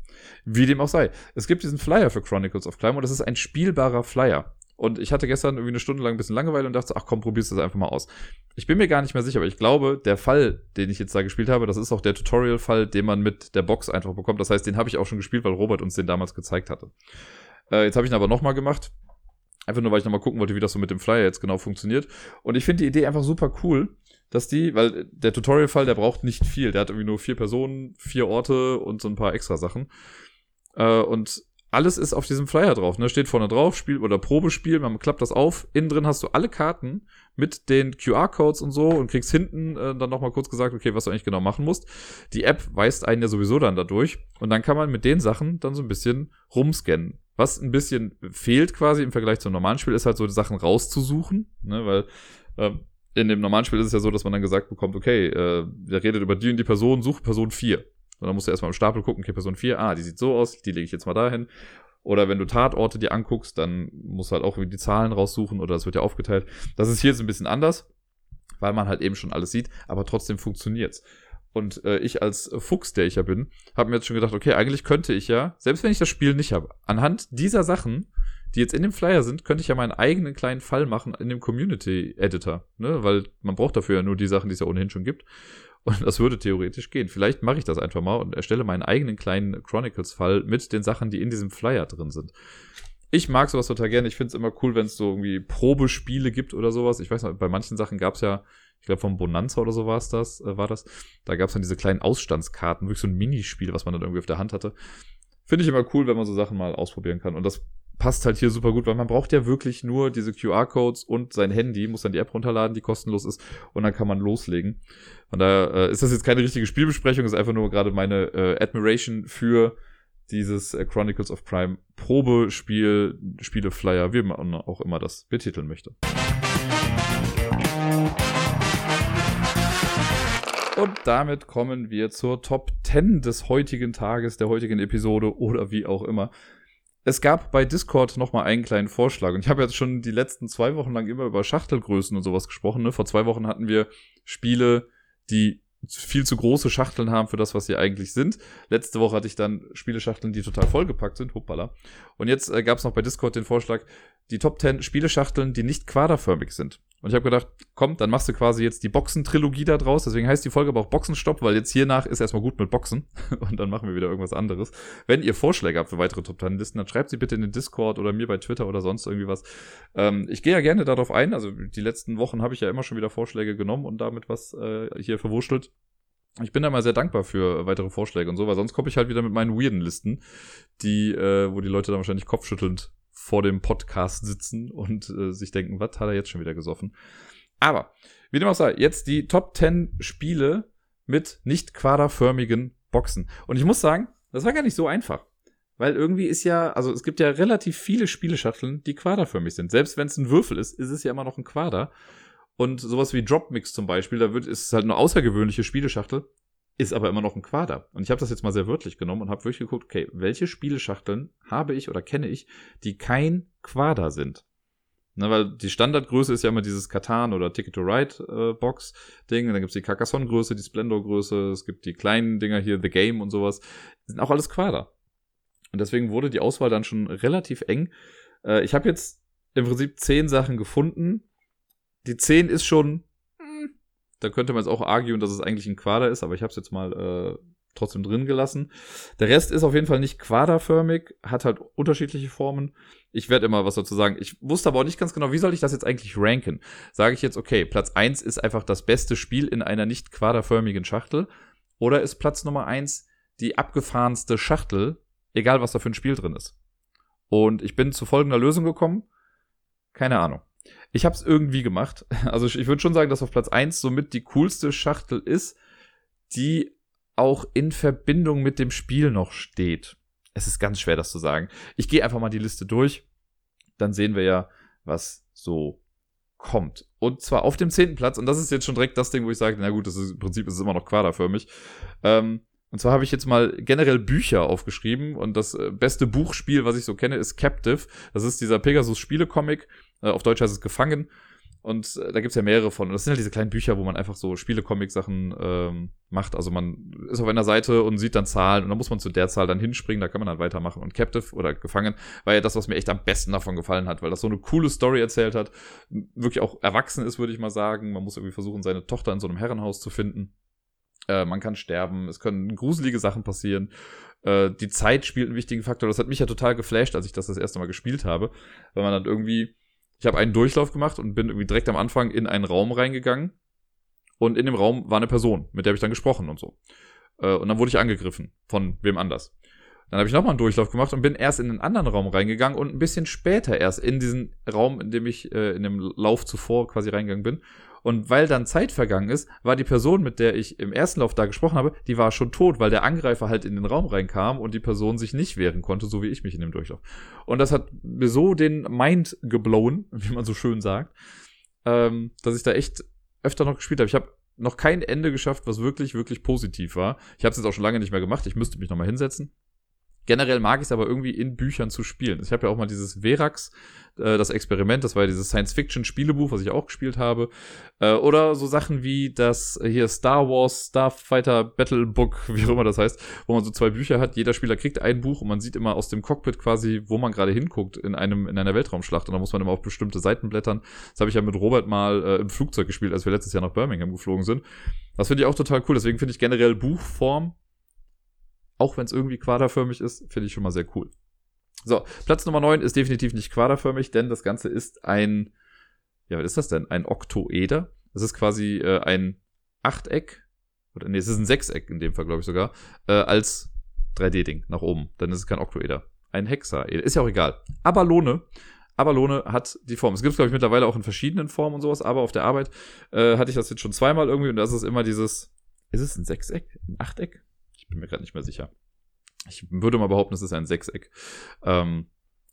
Wie dem auch sei. Es gibt diesen Flyer für Chronicles of Crime und das ist ein spielbarer Flyer. Und ich hatte gestern irgendwie eine Stunde lang ein bisschen Langeweile und dachte, ach komm, probierst das einfach mal aus. Ich bin mir gar nicht mehr sicher, aber ich glaube, der Fall, den ich jetzt da gespielt habe, das ist auch der Tutorial-Fall, den man mit der Box einfach bekommt. Das heißt, den habe ich auch schon gespielt, weil Robert uns den damals gezeigt hatte. Äh, jetzt habe ich ihn aber nochmal gemacht. Einfach nur, weil ich nochmal gucken wollte, wie das so mit dem Flyer jetzt genau funktioniert. Und ich finde die Idee einfach super cool, dass die, weil der Tutorial-Fall, der braucht nicht viel. Der hat irgendwie nur vier Personen, vier Orte und so ein paar extra Sachen. Äh, und alles ist auf diesem Flyer drauf. Ne? Steht vorne drauf, Spiel oder Probespiel, man klappt das auf. Innen drin hast du alle Karten mit den QR-Codes und so und kriegst hinten äh, dann nochmal kurz gesagt, okay, was du eigentlich genau machen musst. Die App weist einen ja sowieso dann dadurch und dann kann man mit den Sachen dann so ein bisschen rumscannen. Was ein bisschen fehlt quasi im Vergleich zum normalen Spiel, ist halt so die Sachen rauszusuchen, ne? weil äh, in dem normalen Spiel ist es ja so, dass man dann gesagt bekommt, okay, äh, der redet über die und die Person, such Person 4. Und dann musst du erstmal im Stapel gucken, okay, Person 4, ah, die sieht so aus, die lege ich jetzt mal dahin. Oder wenn du Tatorte dir anguckst, dann musst du halt auch die Zahlen raussuchen oder das wird ja aufgeteilt. Das ist hier jetzt ein bisschen anders, weil man halt eben schon alles sieht, aber trotzdem funktioniert's. Und äh, ich als Fuchs, der ich ja bin, habe mir jetzt schon gedacht, okay, eigentlich könnte ich ja, selbst wenn ich das Spiel nicht habe, anhand dieser Sachen, die jetzt in dem Flyer sind, könnte ich ja meinen eigenen kleinen Fall machen in dem Community Editor, ne? Weil man braucht dafür ja nur die Sachen, die es ja ohnehin schon gibt. Und das würde theoretisch gehen. Vielleicht mache ich das einfach mal und erstelle meinen eigenen kleinen Chronicles-Fall mit den Sachen, die in diesem Flyer drin sind. Ich mag sowas total gerne. Ich finde es immer cool, wenn es so irgendwie Probespiele gibt oder sowas. Ich weiß noch, bei manchen Sachen gab es ja, ich glaube vom Bonanza oder so war es das, äh, war das. Da gab es dann diese kleinen Ausstandskarten, wirklich so ein Minispiel, was man dann irgendwie auf der Hand hatte. Finde ich immer cool, wenn man so Sachen mal ausprobieren kann. Und das passt halt hier super gut, weil man braucht ja wirklich nur diese QR-Codes und sein Handy, muss dann die App runterladen, die kostenlos ist, und dann kann man loslegen. Von daher äh, ist das jetzt keine richtige Spielbesprechung, ist einfach nur gerade meine äh, Admiration für dieses äh, Chronicles of Crime Probespiel, Spieleflyer, wie man auch immer das betiteln möchte. Und damit kommen wir zur Top 10 des heutigen Tages, der heutigen Episode oder wie auch immer es gab bei Discord noch mal einen kleinen Vorschlag. Und ich habe jetzt schon die letzten zwei Wochen lang immer über Schachtelgrößen und sowas gesprochen. Ne? Vor zwei Wochen hatten wir Spiele, die viel zu große Schachteln haben für das, was sie eigentlich sind. Letzte Woche hatte ich dann Spieleschachteln, die total vollgepackt sind. Hoppala. Und jetzt äh, gab es noch bei Discord den Vorschlag, die Top 10 Spieleschachteln, die nicht quaderförmig sind. Und ich habe gedacht, komm, dann machst du quasi jetzt die Boxen-Trilogie da draus. Deswegen heißt die Folge aber auch Boxenstopp, weil jetzt hiernach ist erstmal gut mit Boxen. Und dann machen wir wieder irgendwas anderes. Wenn ihr Vorschläge habt für weitere Top 10 Listen, dann schreibt sie bitte in den Discord oder mir bei Twitter oder sonst irgendwie was. Ähm, ich gehe ja gerne darauf ein. Also die letzten Wochen habe ich ja immer schon wieder Vorschläge genommen und damit was äh, hier verwurschtelt. Ich bin da mal sehr dankbar für weitere Vorschläge und so, weil sonst komme ich halt wieder mit meinen weirden Listen, die, äh, wo die Leute dann wahrscheinlich kopfschüttelnd vor dem Podcast sitzen und äh, sich denken, was hat er jetzt schon wieder gesoffen? Aber, wie dem auch sei, jetzt die Top 10 Spiele mit nicht quaderförmigen Boxen. Und ich muss sagen, das war gar nicht so einfach. Weil irgendwie ist ja, also es gibt ja relativ viele Spieleschachteln, die quaderförmig sind. Selbst wenn es ein Würfel ist, ist es ja immer noch ein Quader. Und sowas wie Dropmix zum Beispiel, da wird, ist es halt eine außergewöhnliche Spieleschachtel, ist aber immer noch ein Quader. Und ich habe das jetzt mal sehr wörtlich genommen und habe wirklich geguckt, okay, welche Spieleschachteln habe ich oder kenne ich, die kein Quader sind? Na, weil die Standardgröße ist ja immer dieses Katan oder Ticket to Ride äh, Box Ding. Und dann gibt's die Carcassonne Größe, die Splendor Größe, es gibt die kleinen Dinger hier, The Game und sowas. Die sind auch alles Quader. Und deswegen wurde die Auswahl dann schon relativ eng. Äh, ich habe jetzt im Prinzip zehn Sachen gefunden. Die zehn ist schon, da könnte man jetzt auch arguen, dass es eigentlich ein Quader ist, aber ich habe es jetzt mal äh, trotzdem drin gelassen. Der Rest ist auf jeden Fall nicht quaderförmig, hat halt unterschiedliche Formen. Ich werde immer was dazu sagen. Ich wusste aber auch nicht ganz genau, wie soll ich das jetzt eigentlich ranken? Sage ich jetzt, okay, Platz 1 ist einfach das beste Spiel in einer nicht quaderförmigen Schachtel? Oder ist Platz Nummer 1 die abgefahrenste Schachtel, egal was da für ein Spiel drin ist? Und ich bin zu folgender Lösung gekommen. Keine Ahnung. Ich habe es irgendwie gemacht. Also ich, würde schon sagen, dass auf Platz 1 somit die coolste Schachtel ist, die auch in Verbindung mit dem Spiel noch steht. Es ist ganz schwer, das zu sagen. Ich gehe einfach mal die Liste durch. Dann sehen wir ja, was so kommt. Und zwar auf dem zehnten Platz, und das ist jetzt schon direkt das Ding, wo ich sage, na gut, das ist, im Prinzip ist es immer noch quaderförmig. Ähm, und zwar habe ich jetzt mal generell Bücher aufgeschrieben und das äh, beste Buchspiel, was ich so kenne, ist Captive. Das ist dieser Pegasus-Spiele-Comic. Äh, auf Deutsch heißt es Gefangen. Und äh, da gibt's ja mehrere von. Und das sind halt diese kleinen Bücher, wo man einfach so Spiele-Comic-Sachen ähm, macht. Also man ist auf einer Seite und sieht dann Zahlen und dann muss man zu der Zahl dann hinspringen, da kann man dann weitermachen. Und Captive oder Gefangen war ja das, was mir echt am besten davon gefallen hat, weil das so eine coole Story erzählt hat. Wirklich auch erwachsen ist, würde ich mal sagen. Man muss irgendwie versuchen, seine Tochter in so einem Herrenhaus zu finden. Äh, man kann sterben, es können gruselige Sachen passieren. Äh, die Zeit spielt einen wichtigen Faktor. Das hat mich ja total geflasht, als ich das das erste Mal gespielt habe, weil man dann irgendwie ich habe einen Durchlauf gemacht und bin irgendwie direkt am Anfang in einen Raum reingegangen. Und in dem Raum war eine Person, mit der habe ich dann gesprochen und so. Äh, und dann wurde ich angegriffen von wem anders. Dann habe ich nochmal einen Durchlauf gemacht und bin erst in einen anderen Raum reingegangen und ein bisschen später erst in diesen Raum, in dem ich äh, in dem Lauf zuvor quasi reingegangen bin. Und weil dann Zeit vergangen ist, war die Person, mit der ich im ersten Lauf da gesprochen habe, die war schon tot, weil der Angreifer halt in den Raum reinkam und die Person sich nicht wehren konnte, so wie ich mich in dem Durchlauf. Und das hat mir so den Mind geblown, wie man so schön sagt, ähm, dass ich da echt öfter noch gespielt habe. Ich habe noch kein Ende geschafft, was wirklich, wirklich positiv war. Ich habe es jetzt auch schon lange nicht mehr gemacht. Ich müsste mich nochmal hinsetzen. Generell mag ich es aber irgendwie in Büchern zu spielen. Ich habe ja auch mal dieses Verax, äh, das Experiment, das war ja dieses Science-Fiction-Spielebuch, was ich auch gespielt habe. Äh, oder so Sachen wie das hier Star Wars Starfighter Battle Book, wie auch immer das heißt, wo man so zwei Bücher hat. Jeder Spieler kriegt ein Buch und man sieht immer aus dem Cockpit quasi, wo man gerade hinguckt in einem in einer Weltraumschlacht. Und da muss man immer auf bestimmte Seiten blättern. Das habe ich ja mit Robert mal äh, im Flugzeug gespielt, als wir letztes Jahr nach Birmingham geflogen sind. Das finde ich auch total cool. Deswegen finde ich generell Buchform auch wenn es irgendwie quaderförmig ist, finde ich schon mal sehr cool. So, Platz Nummer 9 ist definitiv nicht quaderförmig, denn das Ganze ist ein, ja, was ist das denn? Ein Oktoeder. Das ist quasi äh, ein Achteck, oder nee, es ist ein Sechseck in dem Fall, glaube ich sogar, äh, als 3D-Ding nach oben. Dann ist es kein Oktoeder. Ein Hexaeder. Ist ja auch egal. Abalone. Abalone hat die Form. Es gibt es, glaube ich, mittlerweile auch in verschiedenen Formen und sowas, aber auf der Arbeit äh, hatte ich das jetzt schon zweimal irgendwie und das ist immer dieses, ist es ein Sechseck? Ein Achteck? Ich bin mir gerade nicht mehr sicher. Ich würde mal behaupten, es ist ein Sechseck. Ähm,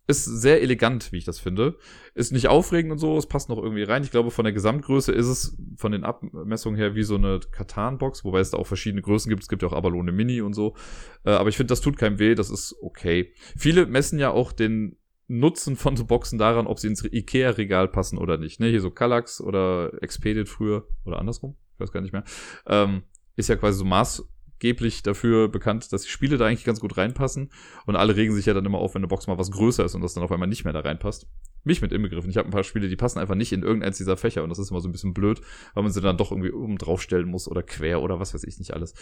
ist sehr elegant, wie ich das finde. Ist nicht aufregend und so, es passt noch irgendwie rein. Ich glaube, von der Gesamtgröße ist es von den Abmessungen her wie so eine Katan-Box, wobei es da auch verschiedene Größen gibt. Es gibt ja auch Abalone Mini und so. Äh, aber ich finde, das tut keinem weh, das ist okay. Viele messen ja auch den Nutzen von so Boxen daran, ob sie ins Ikea-Regal passen oder nicht. Ne? Hier so Kallax oder Expedit früher oder andersrum, ich weiß gar nicht mehr. Ähm, ist ja quasi so Maß geblich dafür bekannt, dass die Spiele da eigentlich ganz gut reinpassen. Und alle regen sich ja dann immer auf, wenn eine Box mal was größer ist und das dann auf einmal nicht mehr da reinpasst. Mich mit inbegriffen. Ich habe ein paar Spiele, die passen einfach nicht in irgendeins dieser Fächer und das ist immer so ein bisschen blöd, weil man sie dann doch irgendwie oben draufstellen muss oder quer oder was weiß ich nicht alles.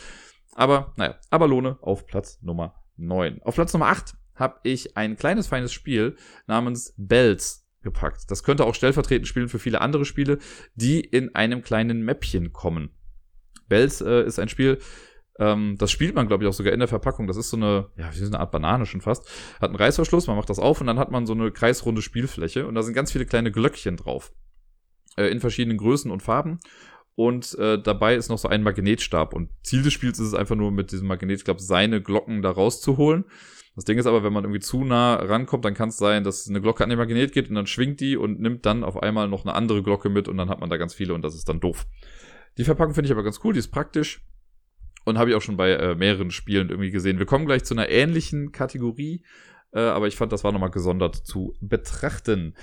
Aber, naja, Abalone auf Platz Nummer 9. Auf Platz Nummer 8 habe ich ein kleines, feines Spiel namens Bells gepackt. Das könnte auch stellvertretend spielen für viele andere Spiele, die in einem kleinen Mäppchen kommen. Bells äh, ist ein Spiel, ähm, das spielt man, glaube ich, auch sogar in der Verpackung. Das ist so eine, ja, wie so eine Art Banane schon fast. Hat einen Reißverschluss, man macht das auf und dann hat man so eine kreisrunde Spielfläche und da sind ganz viele kleine Glöckchen drauf. Äh, in verschiedenen Größen und Farben. Und äh, dabei ist noch so ein Magnetstab. Und Ziel des Spiels ist es einfach nur mit diesem Magnetstab seine Glocken da rauszuholen. Das Ding ist aber, wenn man irgendwie zu nah rankommt, dann kann es sein, dass eine Glocke an den Magnet geht und dann schwingt die und nimmt dann auf einmal noch eine andere Glocke mit und dann hat man da ganz viele und das ist dann doof. Die Verpackung finde ich aber ganz cool, die ist praktisch und habe ich auch schon bei äh, mehreren Spielen irgendwie gesehen. Wir kommen gleich zu einer ähnlichen Kategorie, äh, aber ich fand, das war nochmal gesondert zu betrachten.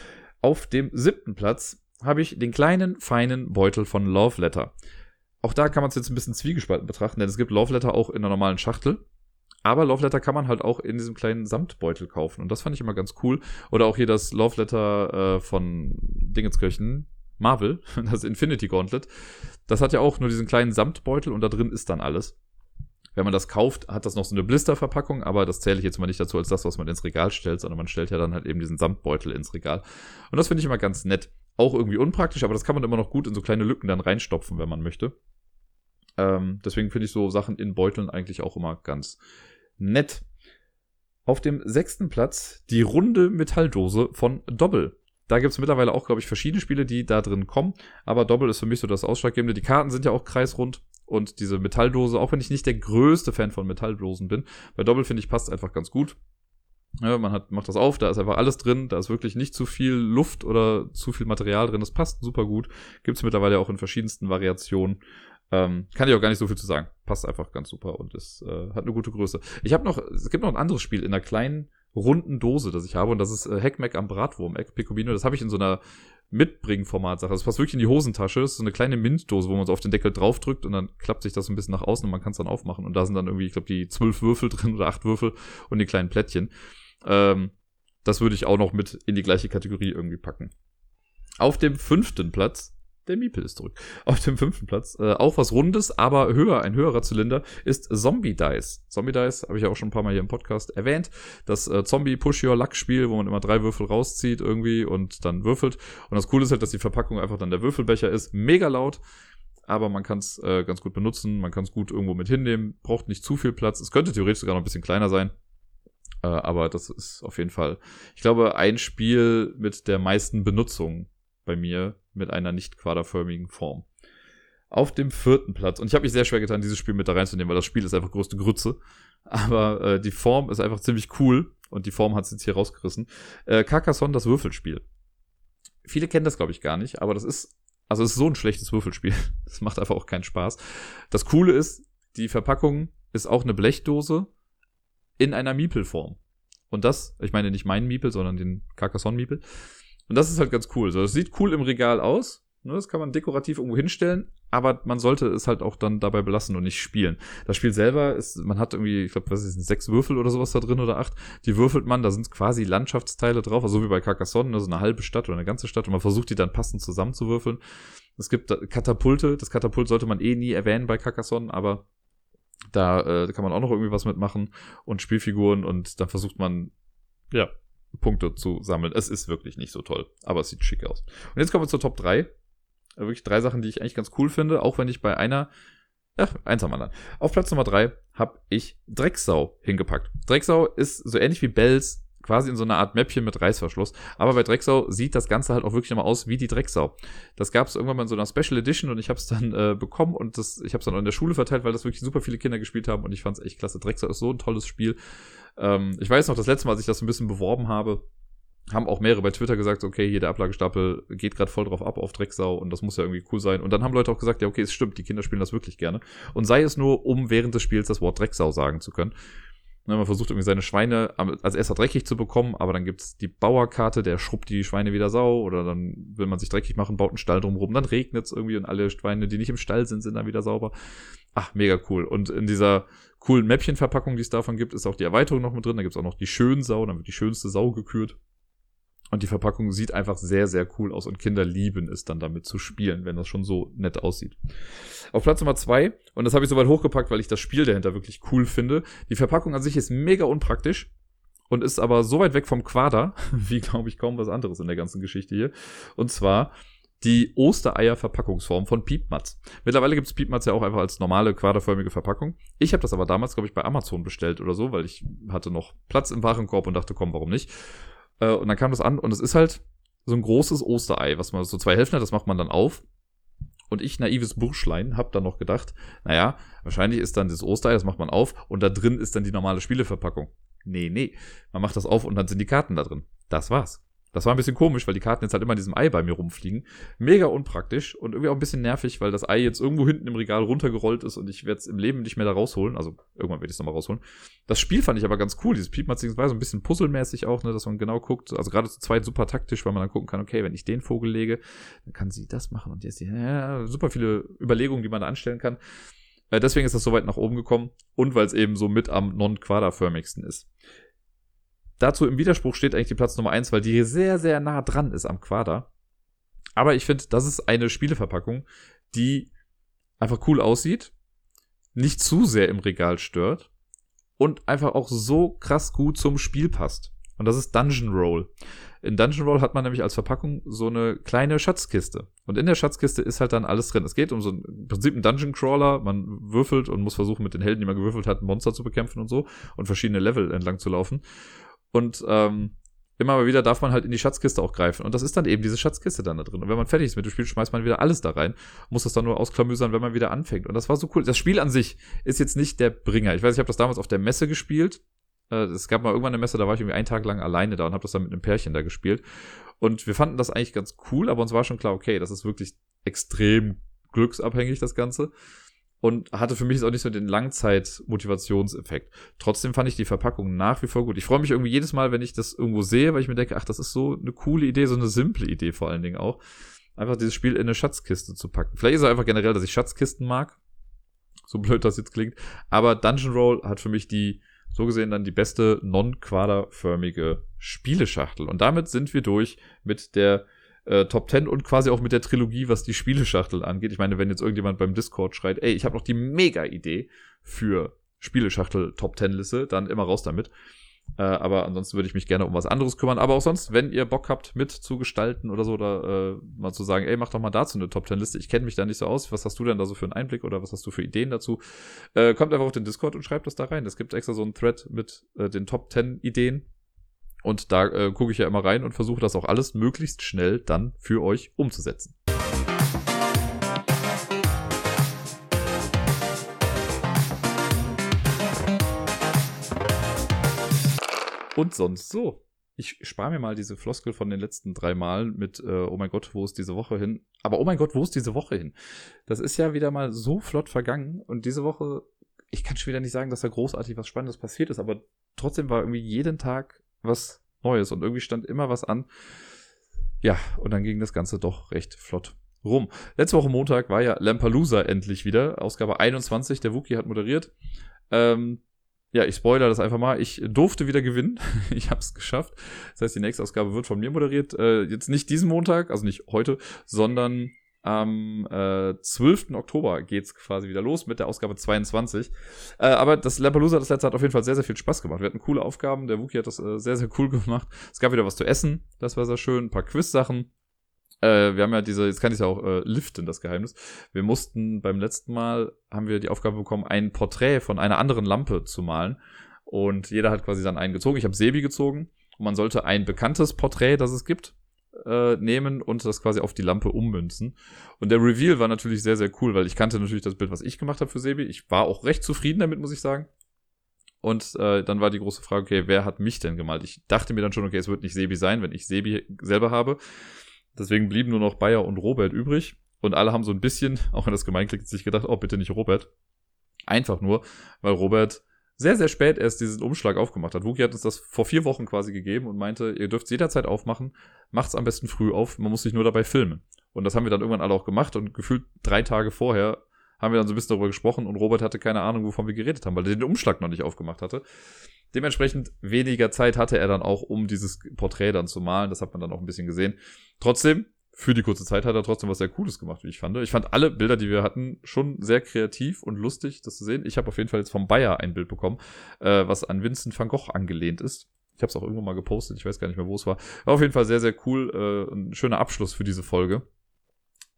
Auf dem siebten Platz habe ich den kleinen, feinen Beutel von Love Letter. Auch da kann man es jetzt ein bisschen zwiegespalten betrachten, denn es gibt Love Letter auch in der normalen Schachtel. Aber Love Letter kann man halt auch in diesem kleinen Samtbeutel kaufen. Und das fand ich immer ganz cool. Oder auch hier das Love Letter äh, von Dingenskirchen, Marvel, das Infinity Gauntlet. Das hat ja auch nur diesen kleinen Samtbeutel und da drin ist dann alles. Wenn man das kauft, hat das noch so eine Blisterverpackung, aber das zähle ich jetzt mal nicht dazu als das, was man ins Regal stellt, sondern man stellt ja dann halt eben diesen Samtbeutel ins Regal. Und das finde ich immer ganz nett. Auch irgendwie unpraktisch, aber das kann man immer noch gut in so kleine Lücken dann reinstopfen, wenn man möchte. Ähm, deswegen finde ich so Sachen in Beuteln eigentlich auch immer ganz nett. Auf dem sechsten Platz die runde Metalldose von Doppel. Da gibt es mittlerweile auch, glaube ich, verschiedene Spiele, die da drin kommen. Aber Doppel ist für mich so das Ausschlaggebende. Die Karten sind ja auch kreisrund. Und diese Metalldose, auch wenn ich nicht der größte Fan von Metalldosen bin, bei Doppel finde ich passt einfach ganz gut. Ja, man hat, macht das auf, da ist einfach alles drin, da ist wirklich nicht zu viel Luft oder zu viel Material drin. Das passt super gut. Gibt es mittlerweile auch in verschiedensten Variationen. Ähm, kann ich auch gar nicht so viel zu sagen. Passt einfach ganz super und ist, äh, hat eine gute Größe. Ich habe noch, es gibt noch ein anderes Spiel in einer kleinen runden Dose, das ich habe, und das ist äh, Hackmack am Bratwurm-Eck, Picobino. Das habe ich in so einer Mitbringen-Format-Sache. Das passt wirklich in die Hosentasche. Das ist so eine kleine Mintdose, wo man so auf den Deckel draufdrückt und dann klappt sich das ein bisschen nach außen und man kann es dann aufmachen. Und da sind dann irgendwie, ich glaube, die zwölf Würfel drin oder acht Würfel und die kleinen Plättchen. Ähm, das würde ich auch noch mit in die gleiche Kategorie irgendwie packen. Auf dem fünften Platz der Miepel ist zurück. Auf dem fünften Platz, äh, auch was Rundes, aber höher, ein höherer Zylinder, ist Zombie Dice. Zombie Dice habe ich ja auch schon ein paar Mal hier im Podcast erwähnt. Das äh, Zombie Push Your Luck Spiel, wo man immer drei Würfel rauszieht irgendwie und dann würfelt. Und das Coole ist halt, dass die Verpackung einfach dann der Würfelbecher ist. Mega laut. Aber man kann es äh, ganz gut benutzen, man kann es gut irgendwo mit hinnehmen, braucht nicht zu viel Platz. Es könnte theoretisch sogar noch ein bisschen kleiner sein. Äh, aber das ist auf jeden Fall, ich glaube, ein Spiel mit der meisten Benutzung bei mir mit einer nicht quaderförmigen Form. Auf dem vierten Platz, und ich habe mich sehr schwer getan, dieses Spiel mit da reinzunehmen, weil das Spiel ist einfach größte Grütze. Aber äh, die Form ist einfach ziemlich cool und die Form hat es jetzt hier rausgerissen. Äh, Carcassonne, das Würfelspiel. Viele kennen das, glaube ich, gar nicht, aber das ist, also es ist so ein schlechtes Würfelspiel. Das macht einfach auch keinen Spaß. Das Coole ist, die Verpackung ist auch eine Blechdose in einer Miepelform. Und das, ich meine nicht meinen Miepel, sondern den Carcassonne-Miepel. Und das ist halt ganz cool. So, das sieht cool im Regal aus. Ne, das kann man dekorativ irgendwo hinstellen, aber man sollte es halt auch dann dabei belassen und nicht spielen. Das Spiel selber ist, man hat irgendwie, ich glaube, was ist sechs Würfel oder sowas da drin oder acht. Die würfelt man, da sind quasi Landschaftsteile drauf, also so wie bei Carcassonne, also eine halbe Stadt oder eine ganze Stadt und man versucht die dann passend zusammenzuwürfeln. Es gibt Katapulte, das Katapult sollte man eh nie erwähnen bei Carcassonne, aber da äh, kann man auch noch irgendwie was mitmachen und Spielfiguren und dann versucht man ja, Punkte zu sammeln. Es ist wirklich nicht so toll, aber es sieht schick aus. Und jetzt kommen wir zur Top 3. Äh, wirklich drei Sachen, die ich eigentlich ganz cool finde, auch wenn ich bei einer Ach, eins am anderen. Auf Platz Nummer 3 habe ich Drecksau hingepackt. Drecksau ist so ähnlich wie Bells, quasi in so einer Art Mäppchen mit Reißverschluss. Aber bei Drecksau sieht das Ganze halt auch wirklich nochmal aus wie die Drecksau. Das gab es irgendwann mal in so einer Special Edition und ich habe es dann äh, bekommen und das, ich habe es dann auch in der Schule verteilt, weil das wirklich super viele Kinder gespielt haben und ich fand es echt klasse. Drecksau ist so ein tolles Spiel. Ähm, ich weiß noch, das letzte Mal, als ich das ein bisschen beworben habe, haben auch mehrere bei Twitter gesagt, okay, hier der Ablagestapel geht gerade voll drauf ab auf Drecksau und das muss ja irgendwie cool sein. Und dann haben Leute auch gesagt, ja, okay, es stimmt, die Kinder spielen das wirklich gerne. Und sei es nur, um während des Spiels das Wort Drecksau sagen zu können. Ne, man versucht irgendwie seine Schweine als erster dreckig zu bekommen, aber dann gibt's die Bauerkarte, der schrubbt die Schweine wieder sau oder dann will man sich dreckig machen, baut einen Stall drumherum, dann regnet's irgendwie und alle Schweine, die nicht im Stall sind, sind dann wieder sauber. Ach, mega cool. Und in dieser coolen Mäppchenverpackung, die es davon gibt, ist auch die Erweiterung noch mit drin. Da gibt's auch noch die Schönsau, dann wird die schönste Sau gekürt. Und die Verpackung sieht einfach sehr, sehr cool aus und Kinder lieben es dann damit zu spielen, wenn das schon so nett aussieht. Auf Platz Nummer zwei und das habe ich so weit hochgepackt, weil ich das Spiel dahinter wirklich cool finde. Die Verpackung an sich ist mega unpraktisch und ist aber so weit weg vom Quader, wie glaube ich kaum was anderes in der ganzen Geschichte hier. Und zwar die Ostereier-Verpackungsform von Piepmatz. Mittlerweile gibt es Piepmatz ja auch einfach als normale quaderförmige Verpackung. Ich habe das aber damals, glaube ich, bei Amazon bestellt oder so, weil ich hatte noch Platz im Warenkorb und dachte, komm, warum nicht? Äh, und dann kam das an und es ist halt so ein großes Osterei, was man so zwei Hälften hat, das macht man dann auf. Und ich, naives Burschlein, hab dann noch gedacht, naja, wahrscheinlich ist dann das Osterei, das macht man auf und da drin ist dann die normale Spieleverpackung. Nee, nee. Man macht das auf und dann sind die Karten da drin. Das war's. Das war ein bisschen komisch, weil die Karten jetzt halt immer in diesem Ei bei mir rumfliegen. Mega unpraktisch und irgendwie auch ein bisschen nervig, weil das Ei jetzt irgendwo hinten im Regal runtergerollt ist und ich werde es im Leben nicht mehr da rausholen. Also irgendwann werde ich es nochmal rausholen. Das Spiel fand ich aber ganz cool. Dieses Piepmatzing war so ein bisschen puzzelmäßig auch, ne, dass man genau guckt. Also gerade zu zweit super taktisch, weil man dann gucken kann, okay, wenn ich den Vogel lege, dann kann sie das machen und jetzt die, ja, super viele Überlegungen, die man da anstellen kann. Äh, deswegen ist das so weit nach oben gekommen und weil es eben so mit am non-quaderförmigsten ist. Dazu im Widerspruch steht eigentlich die Platz Nummer eins, weil die sehr, sehr nah dran ist am Quader. Aber ich finde, das ist eine Spieleverpackung, die einfach cool aussieht, nicht zu sehr im Regal stört und einfach auch so krass gut zum Spiel passt. Und das ist Dungeon Roll. In Dungeon Roll hat man nämlich als Verpackung so eine kleine Schatzkiste. Und in der Schatzkiste ist halt dann alles drin. Es geht um so ein, im Prinzip einen Dungeon Crawler. Man würfelt und muss versuchen, mit den Helden, die man gewürfelt hat, Monster zu bekämpfen und so und verschiedene Level entlang zu laufen. Und ähm, immer mal wieder darf man halt in die Schatzkiste auch greifen. Und das ist dann eben diese Schatzkiste dann da drin. Und wenn man fertig ist mit dem Spiel, schmeißt man wieder alles da rein. Muss das dann nur ausklamüsern, wenn man wieder anfängt. Und das war so cool. Das Spiel an sich ist jetzt nicht der Bringer. Ich weiß, ich habe das damals auf der Messe gespielt. Äh, es gab mal irgendwann eine Messe, da war ich irgendwie einen Tag lang alleine da und habe das dann mit einem Pärchen da gespielt. Und wir fanden das eigentlich ganz cool, aber uns war schon klar, okay, das ist wirklich extrem glücksabhängig, das Ganze und hatte für mich jetzt auch nicht so den Langzeit-Motivationseffekt. Trotzdem fand ich die Verpackung nach wie vor gut. Ich freue mich irgendwie jedes Mal, wenn ich das irgendwo sehe, weil ich mir denke, ach, das ist so eine coole Idee, so eine simple Idee vor allen Dingen auch. Einfach dieses Spiel in eine Schatzkiste zu packen. Vielleicht ist es einfach generell, dass ich Schatzkisten mag. So blöd das jetzt klingt. Aber Dungeon Roll hat für mich die, so gesehen dann die beste non-quaderförmige Spieleschachtel. Und damit sind wir durch mit der äh, Top 10 und quasi auch mit der Trilogie, was die Spieleschachtel angeht. Ich meine, wenn jetzt irgendjemand beim Discord schreit, ey, ich habe noch die Mega-Idee für Spieleschachtel Top 10 Liste, dann immer raus damit. Äh, aber ansonsten würde ich mich gerne um was anderes kümmern. Aber auch sonst, wenn ihr Bock habt, mit zu gestalten oder so, oder äh, mal zu sagen, ey, mach doch mal dazu eine Top 10 Liste. Ich kenne mich da nicht so aus. Was hast du denn da so für einen Einblick oder was hast du für Ideen dazu? Äh, kommt einfach auf den Discord und schreibt das da rein. Es gibt extra so einen Thread mit äh, den Top 10 Ideen und da äh, gucke ich ja immer rein und versuche das auch alles möglichst schnell dann für euch umzusetzen. Und sonst so. Ich spare mir mal diese Floskel von den letzten drei Malen mit, äh, oh mein Gott, wo ist diese Woche hin? Aber oh mein Gott, wo ist diese Woche hin? Das ist ja wieder mal so flott vergangen und diese Woche, ich kann schon wieder nicht sagen, dass da großartig was Spannendes passiert ist, aber trotzdem war irgendwie jeden Tag was Neues und irgendwie stand immer was an. Ja, und dann ging das Ganze doch recht flott rum. Letzte Woche Montag war ja Lampalooza endlich wieder, Ausgabe 21, der Wookie hat moderiert. Ähm, ja, ich spoilere das einfach mal. Ich durfte wieder gewinnen. ich habe es geschafft. Das heißt, die nächste Ausgabe wird von mir moderiert. Äh, jetzt nicht diesen Montag, also nicht heute, sondern am äh, 12. Oktober geht's quasi wieder los mit der Ausgabe 22. Äh, aber das Lampalooza, das letzte, hat auf jeden Fall sehr, sehr viel Spaß gemacht. Wir hatten coole Aufgaben. Der Wookie hat das äh, sehr, sehr cool gemacht. Es gab wieder was zu essen. Das war sehr schön. Ein paar Quiz-Sachen. Äh, wir haben ja diese, jetzt kann ich ja auch äh, liften, das Geheimnis. Wir mussten beim letzten Mal, haben wir die Aufgabe bekommen, ein Porträt von einer anderen Lampe zu malen. Und jeder hat quasi dann einen gezogen. Ich habe Sebi gezogen. Und man sollte ein bekanntes Porträt, das es gibt, äh, nehmen und das quasi auf die Lampe ummünzen. Und der Reveal war natürlich sehr, sehr cool, weil ich kannte natürlich das Bild, was ich gemacht habe für Sebi. Ich war auch recht zufrieden damit, muss ich sagen. Und äh, dann war die große Frage, okay, wer hat mich denn gemalt? Ich dachte mir dann schon, okay, es wird nicht Sebi sein, wenn ich Sebi selber habe. Deswegen blieben nur noch Bayer und Robert übrig. Und alle haben so ein bisschen, auch wenn das gemein klingt, sich gedacht, oh, bitte nicht Robert. Einfach nur, weil Robert sehr, sehr spät erst diesen Umschlag aufgemacht hat. Wookie hat uns das vor vier Wochen quasi gegeben und meinte, ihr dürft es jederzeit aufmachen, macht's am besten früh auf, man muss sich nur dabei filmen. Und das haben wir dann irgendwann alle auch gemacht und gefühlt drei Tage vorher haben wir dann so ein bisschen darüber gesprochen und Robert hatte keine Ahnung, wovon wir geredet haben, weil er den Umschlag noch nicht aufgemacht hatte. Dementsprechend weniger Zeit hatte er dann auch, um dieses Porträt dann zu malen. Das hat man dann auch ein bisschen gesehen. Trotzdem, für die kurze Zeit hat er trotzdem was sehr Cooles gemacht, wie ich fand. Ich fand alle Bilder, die wir hatten, schon sehr kreativ und lustig, das zu sehen. Ich habe auf jeden Fall jetzt vom Bayer ein Bild bekommen, äh, was an Vincent van Gogh angelehnt ist. Ich habe es auch irgendwo mal gepostet, ich weiß gar nicht mehr, wo es war. War auf jeden Fall sehr, sehr cool. Äh, ein schöner Abschluss für diese Folge.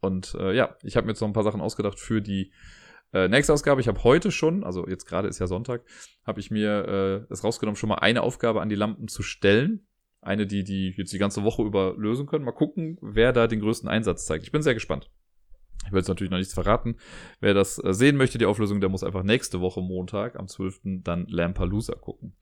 Und äh, ja, ich habe mir jetzt noch ein paar Sachen ausgedacht für die äh, nächste Ausgabe. Ich habe heute schon, also jetzt gerade ist ja Sonntag, habe ich mir äh, es rausgenommen, schon mal eine Aufgabe an die Lampen zu stellen eine, die die jetzt die ganze Woche über lösen können. Mal gucken, wer da den größten Einsatz zeigt. Ich bin sehr gespannt. Ich will jetzt natürlich noch nichts verraten. Wer das äh, sehen möchte, die Auflösung, der muss einfach nächste Woche Montag am 12. dann Lampalooza gucken.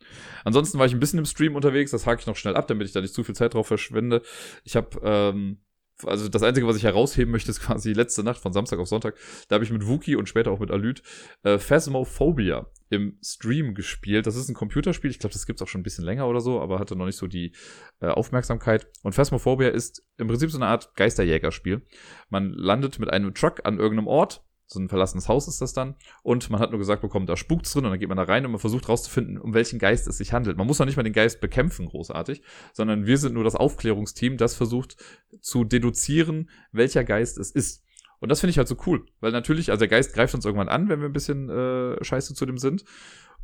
Ansonsten war ich ein bisschen im Stream unterwegs, das hake ich noch schnell ab, damit ich da nicht zu viel Zeit drauf verschwende. Ich habe ähm, also das Einzige, was ich herausheben möchte, ist quasi letzte Nacht von Samstag auf Sonntag. Da habe ich mit Wookie und später auch mit Alyt äh, Phasmophobia im Stream gespielt. Das ist ein Computerspiel. Ich glaube, das gibt's auch schon ein bisschen länger oder so, aber hatte noch nicht so die äh, Aufmerksamkeit. Und Phasmophobia ist im Prinzip so eine Art Geisterjägerspiel. Man landet mit einem Truck an irgendeinem Ort so ein verlassenes Haus ist das dann. Und man hat nur gesagt bekommen, da spukt's drin und dann geht man da rein und man versucht rauszufinden, um welchen Geist es sich handelt. Man muss noch nicht mal den Geist bekämpfen, großartig, sondern wir sind nur das Aufklärungsteam, das versucht zu deduzieren, welcher Geist es ist. Und das finde ich halt so cool, weil natürlich, also der Geist greift uns irgendwann an, wenn wir ein bisschen äh, scheiße zu dem sind.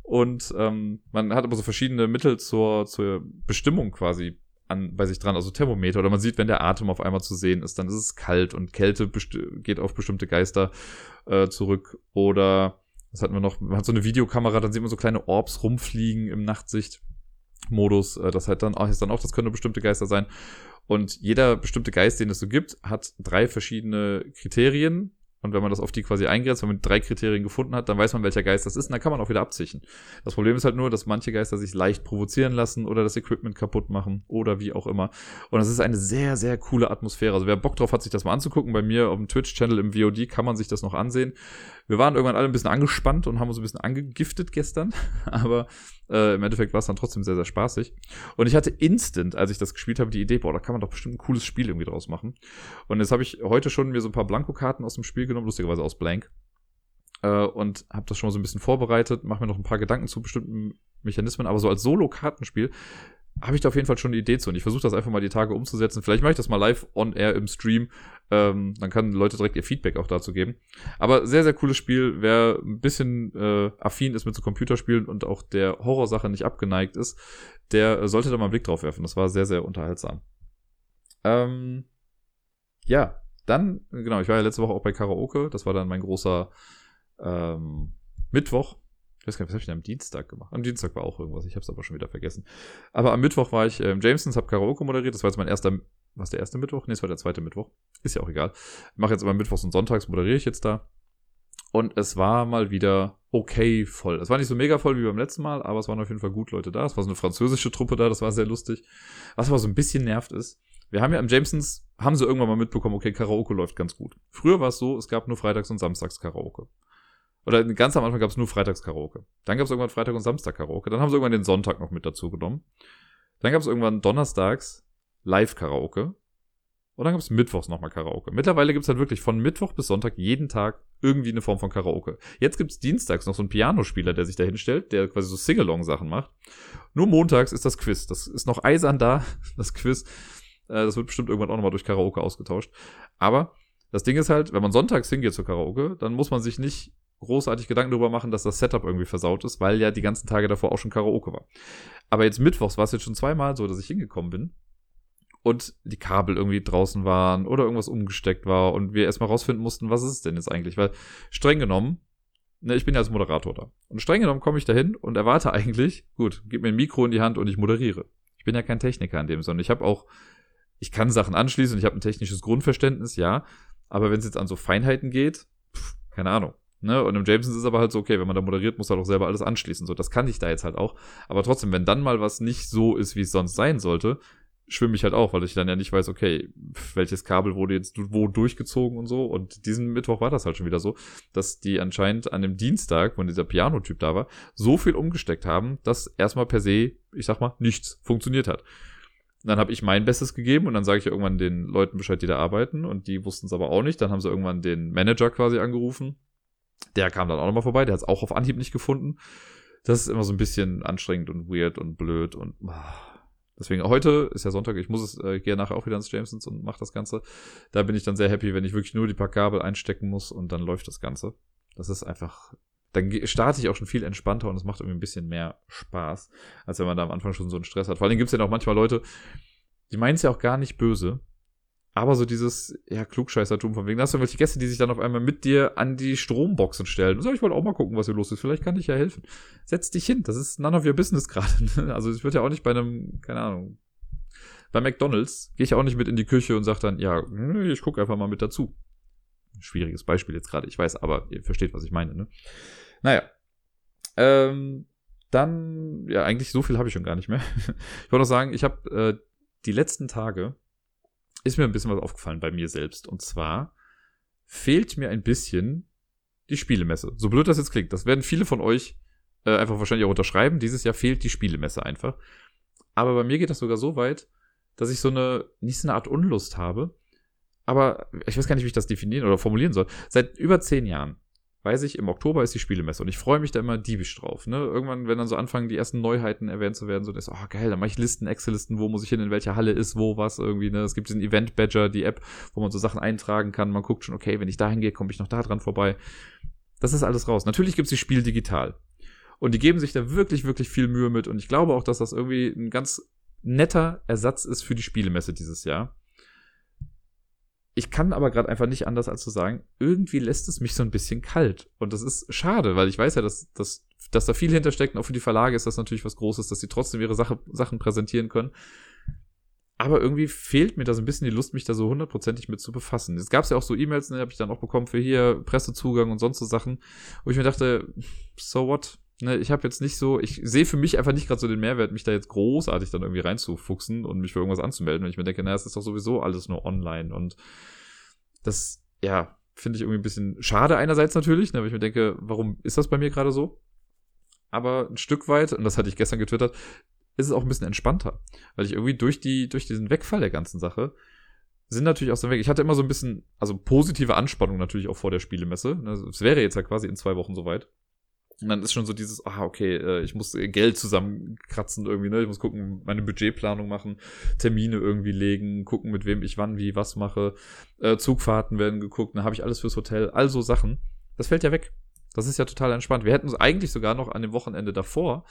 Und ähm, man hat aber so verschiedene Mittel zur, zur Bestimmung quasi an, bei sich dran, also Thermometer, oder man sieht, wenn der Atem auf einmal zu sehen ist, dann ist es kalt und Kälte geht auf bestimmte Geister äh, zurück. Oder was hatten wir noch? Man hat so eine Videokamera, dann sieht man so kleine Orbs rumfliegen im Nachtsichtmodus. Äh, das halt dann auch, ist dann auch, das können bestimmte Geister sein. Und jeder bestimmte Geist, den es so gibt, hat drei verschiedene Kriterien, und wenn man das auf die quasi eingrenzt, wenn man drei Kriterien gefunden hat, dann weiß man, welcher Geist das ist und dann kann man auch wieder abzichen. Das Problem ist halt nur, dass manche Geister sich leicht provozieren lassen oder das Equipment kaputt machen oder wie auch immer. Und das ist eine sehr, sehr coole Atmosphäre. Also wer Bock drauf hat, sich das mal anzugucken, bei mir auf dem Twitch-Channel im VOD kann man sich das noch ansehen. Wir waren irgendwann alle ein bisschen angespannt und haben uns ein bisschen angegiftet gestern, aber äh, im Endeffekt war es dann trotzdem sehr, sehr spaßig. Und ich hatte instant, als ich das gespielt habe, die Idee, boah, da kann man doch bestimmt ein cooles Spiel irgendwie draus machen. Und jetzt habe ich heute schon mir so ein paar Blankokarten aus dem Spiel genommen, lustigerweise aus Blank. Äh, und habe das schon mal so ein bisschen vorbereitet, mache mir noch ein paar Gedanken zu bestimmten Mechanismen, aber so als Solo-Kartenspiel habe ich da auf jeden Fall schon eine Idee zu. Und ich versuche das einfach mal die Tage umzusetzen. Vielleicht mache ich das mal live on air im Stream. Ähm, dann können Leute direkt ihr Feedback auch dazu geben. Aber sehr, sehr cooles Spiel. Wer ein bisschen äh, affin ist mit so Computerspielen und auch der Horrorsache nicht abgeneigt ist, der sollte da mal einen Blick drauf werfen. Das war sehr, sehr unterhaltsam. Ähm, ja, dann, genau, ich war ja letzte Woche auch bei Karaoke. Das war dann mein großer ähm, Mittwoch ich weiß gar nicht, was habe ich denn am Dienstag gemacht? Am Dienstag war auch irgendwas, ich habe es aber schon wieder vergessen. Aber am Mittwoch war ich im Jamesons, habe Karaoke moderiert. Das war jetzt mein erster, was der erste Mittwoch? Nee, es war der zweite Mittwoch. Ist ja auch egal. Mache jetzt immer Mittwochs und Sonntags, moderiere ich jetzt da. Und es war mal wieder okay voll. Es war nicht so mega voll wie beim letzten Mal, aber es waren auf jeden Fall gut Leute da. Es war so eine französische Truppe da, das war sehr lustig. Was aber so ein bisschen nervt ist, wir haben ja am Jamesons, haben sie irgendwann mal mitbekommen, okay, Karaoke läuft ganz gut. Früher war es so, es gab nur Freitags und Samstags Karaoke. Oder ganz am Anfang gab es nur Freitags-Karaoke. Dann gab es irgendwann Freitag- und Samstag-Karaoke. Dann haben sie irgendwann den Sonntag noch mit dazu genommen. Dann gab es irgendwann Donnerstags Live-Karaoke. Und dann gab es Mittwochs nochmal Karaoke. Mittlerweile gibt es halt wirklich von Mittwoch bis Sonntag jeden Tag irgendwie eine Form von Karaoke. Jetzt gibt es dienstags noch so einen Pianospieler, der sich da hinstellt, der quasi so Singalong-Sachen macht. Nur montags ist das Quiz. Das ist noch eisern da, das Quiz. Äh, das wird bestimmt irgendwann auch nochmal durch Karaoke ausgetauscht. Aber das Ding ist halt, wenn man sonntags hingeht zur Karaoke, dann muss man sich nicht großartig Gedanken darüber machen, dass das Setup irgendwie versaut ist, weil ja die ganzen Tage davor auch schon Karaoke war. Aber jetzt mittwochs war es jetzt schon zweimal so, dass ich hingekommen bin und die Kabel irgendwie draußen waren oder irgendwas umgesteckt war und wir erstmal rausfinden mussten, was ist es denn jetzt eigentlich? Weil streng genommen, ne, ich bin ja als Moderator da. Und streng genommen komme ich da hin und erwarte eigentlich, gut, gib mir ein Mikro in die Hand und ich moderiere. Ich bin ja kein Techniker in dem, sondern ich habe auch, ich kann Sachen anschließen, ich habe ein technisches Grundverständnis, ja. Aber wenn es jetzt an so Feinheiten geht, pff, keine Ahnung. Ne? Und im Jameson ist es aber halt so, okay, wenn man da moderiert, muss er doch selber alles anschließen. So, das kann ich da jetzt halt auch. Aber trotzdem, wenn dann mal was nicht so ist, wie es sonst sein sollte, schwimme ich halt auch, weil ich dann ja nicht weiß, okay, welches Kabel wurde jetzt wo durchgezogen und so. Und diesen Mittwoch war das halt schon wieder so, dass die anscheinend an dem Dienstag, wenn dieser Piano-Typ da war, so viel umgesteckt haben, dass erstmal per se, ich sag mal, nichts funktioniert hat. Dann habe ich mein Bestes gegeben und dann sage ich irgendwann den Leuten Bescheid, die da arbeiten und die wussten es aber auch nicht. Dann haben sie irgendwann den Manager quasi angerufen der kam dann auch nochmal vorbei, der hat es auch auf Anhieb nicht gefunden. Das ist immer so ein bisschen anstrengend und weird und blöd und ah. deswegen heute ist ja Sonntag, ich muss es, äh, gehe nachher auch wieder ins Jamesons und mache das Ganze. Da bin ich dann sehr happy, wenn ich wirklich nur die paar Kabel einstecken muss und dann läuft das Ganze. Das ist einfach, dann starte ich auch schon viel entspannter und es macht irgendwie ein bisschen mehr Spaß, als wenn man da am Anfang schon so einen Stress hat. Vor allem gibt es ja auch manchmal Leute, die meinen es ja auch gar nicht böse, aber so dieses, ja, Klugscheißertum von wegen, da hast du irgendwelche Gäste, die sich dann auf einmal mit dir an die Stromboxen stellen. So, ich wollte auch mal gucken, was hier los ist. Vielleicht kann ich ja helfen. Setz dich hin. Das ist none of your business gerade. Ne? Also ich würde ja auch nicht bei einem, keine Ahnung, bei McDonalds gehe ich auch nicht mit in die Küche und sage dann, ja, ich gucke einfach mal mit dazu. Schwieriges Beispiel jetzt gerade, ich weiß, aber ihr versteht, was ich meine, ne? Naja. Ähm, dann, ja, eigentlich so viel habe ich schon gar nicht mehr. ich wollte noch sagen, ich habe äh, die letzten Tage ist mir ein bisschen was aufgefallen bei mir selbst. Und zwar fehlt mir ein bisschen die Spielemesse. So blöd das jetzt klingt. Das werden viele von euch äh, einfach wahrscheinlich auch unterschreiben. Dieses Jahr fehlt die Spielemesse einfach. Aber bei mir geht das sogar so weit, dass ich so eine, nicht so eine Art Unlust habe. Aber ich weiß gar nicht, wie ich das definieren oder formulieren soll. Seit über zehn Jahren weiß ich, im Oktober ist die Spielemesse und ich freue mich da immer diebisch drauf. Ne? Irgendwann, wenn dann so anfangen, die ersten Neuheiten erwähnt zu werden, so ist, oh geil, dann mache ich Listen, Excel-Listen, wo muss ich hin, in welcher Halle ist, wo was irgendwie. Ne? Es gibt diesen Event-Badger, die App, wo man so Sachen eintragen kann. Man guckt schon, okay, wenn ich da hingehe, komme ich noch da dran vorbei. Das ist alles raus. Natürlich gibt es die Spiel digital. Und die geben sich da wirklich, wirklich viel Mühe mit. Und ich glaube auch, dass das irgendwie ein ganz netter Ersatz ist für die Spielemesse dieses Jahr. Ich kann aber gerade einfach nicht anders als zu sagen, irgendwie lässt es mich so ein bisschen kalt. Und das ist schade, weil ich weiß ja, dass, dass, dass da viel hintersteckt und auch für die Verlage ist das natürlich was Großes, dass sie trotzdem ihre Sache, Sachen präsentieren können. Aber irgendwie fehlt mir da so ein bisschen die Lust, mich da so hundertprozentig mit zu befassen. Es gab ja auch so E-Mails, ne, habe ich dann auch bekommen für hier Pressezugang und sonst so Sachen, wo ich mir dachte, so what? Ne, ich habe jetzt nicht so, ich sehe für mich einfach nicht gerade so den Mehrwert, mich da jetzt großartig dann irgendwie reinzufuchsen und mich für irgendwas anzumelden. Und ich mir denke, naja, es ist doch sowieso alles nur online. Und das, ja, finde ich irgendwie ein bisschen schade einerseits natürlich, ne, weil ich mir denke, warum ist das bei mir gerade so? Aber ein Stück weit, und das hatte ich gestern getwittert, ist es auch ein bisschen entspannter. Weil ich irgendwie durch die, durch diesen Wegfall der ganzen Sache sind natürlich aus dem Weg. Ich hatte immer so ein bisschen, also positive Anspannung natürlich auch vor der Spielemesse. Ne, es wäre jetzt ja quasi in zwei Wochen soweit. Und dann ist schon so dieses, ah, okay, äh, ich muss Geld zusammenkratzen irgendwie, ne? Ich muss gucken, meine Budgetplanung machen, Termine irgendwie legen, gucken, mit wem ich wann, wie, was mache. Äh, Zugfahrten werden geguckt, dann habe ich alles fürs Hotel, all so Sachen. Das fällt ja weg. Das ist ja total entspannt. Wir hätten uns eigentlich sogar noch an dem Wochenende davor,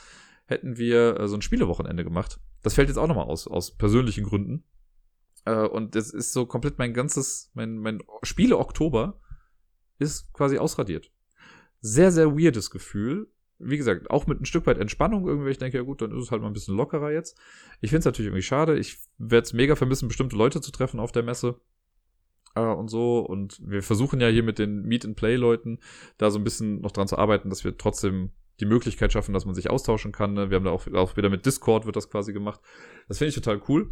hätten wir äh, so ein Spielewochenende gemacht. Das fällt jetzt auch nochmal aus, aus persönlichen Gründen. Äh, und das ist so komplett mein ganzes, mein, mein Spiele-Oktober ist quasi ausradiert sehr, sehr weirdes Gefühl. Wie gesagt, auch mit ein Stück weit Entspannung irgendwie. Ich denke, ja gut, dann ist es halt mal ein bisschen lockerer jetzt. Ich finde es natürlich irgendwie schade. Ich werde es mega vermissen, bestimmte Leute zu treffen auf der Messe äh, und so. Und wir versuchen ja hier mit den Meet-and-Play-Leuten da so ein bisschen noch dran zu arbeiten, dass wir trotzdem die Möglichkeit schaffen, dass man sich austauschen kann. Ne? Wir haben da auch, auch wieder mit Discord wird das quasi gemacht. Das finde ich total cool.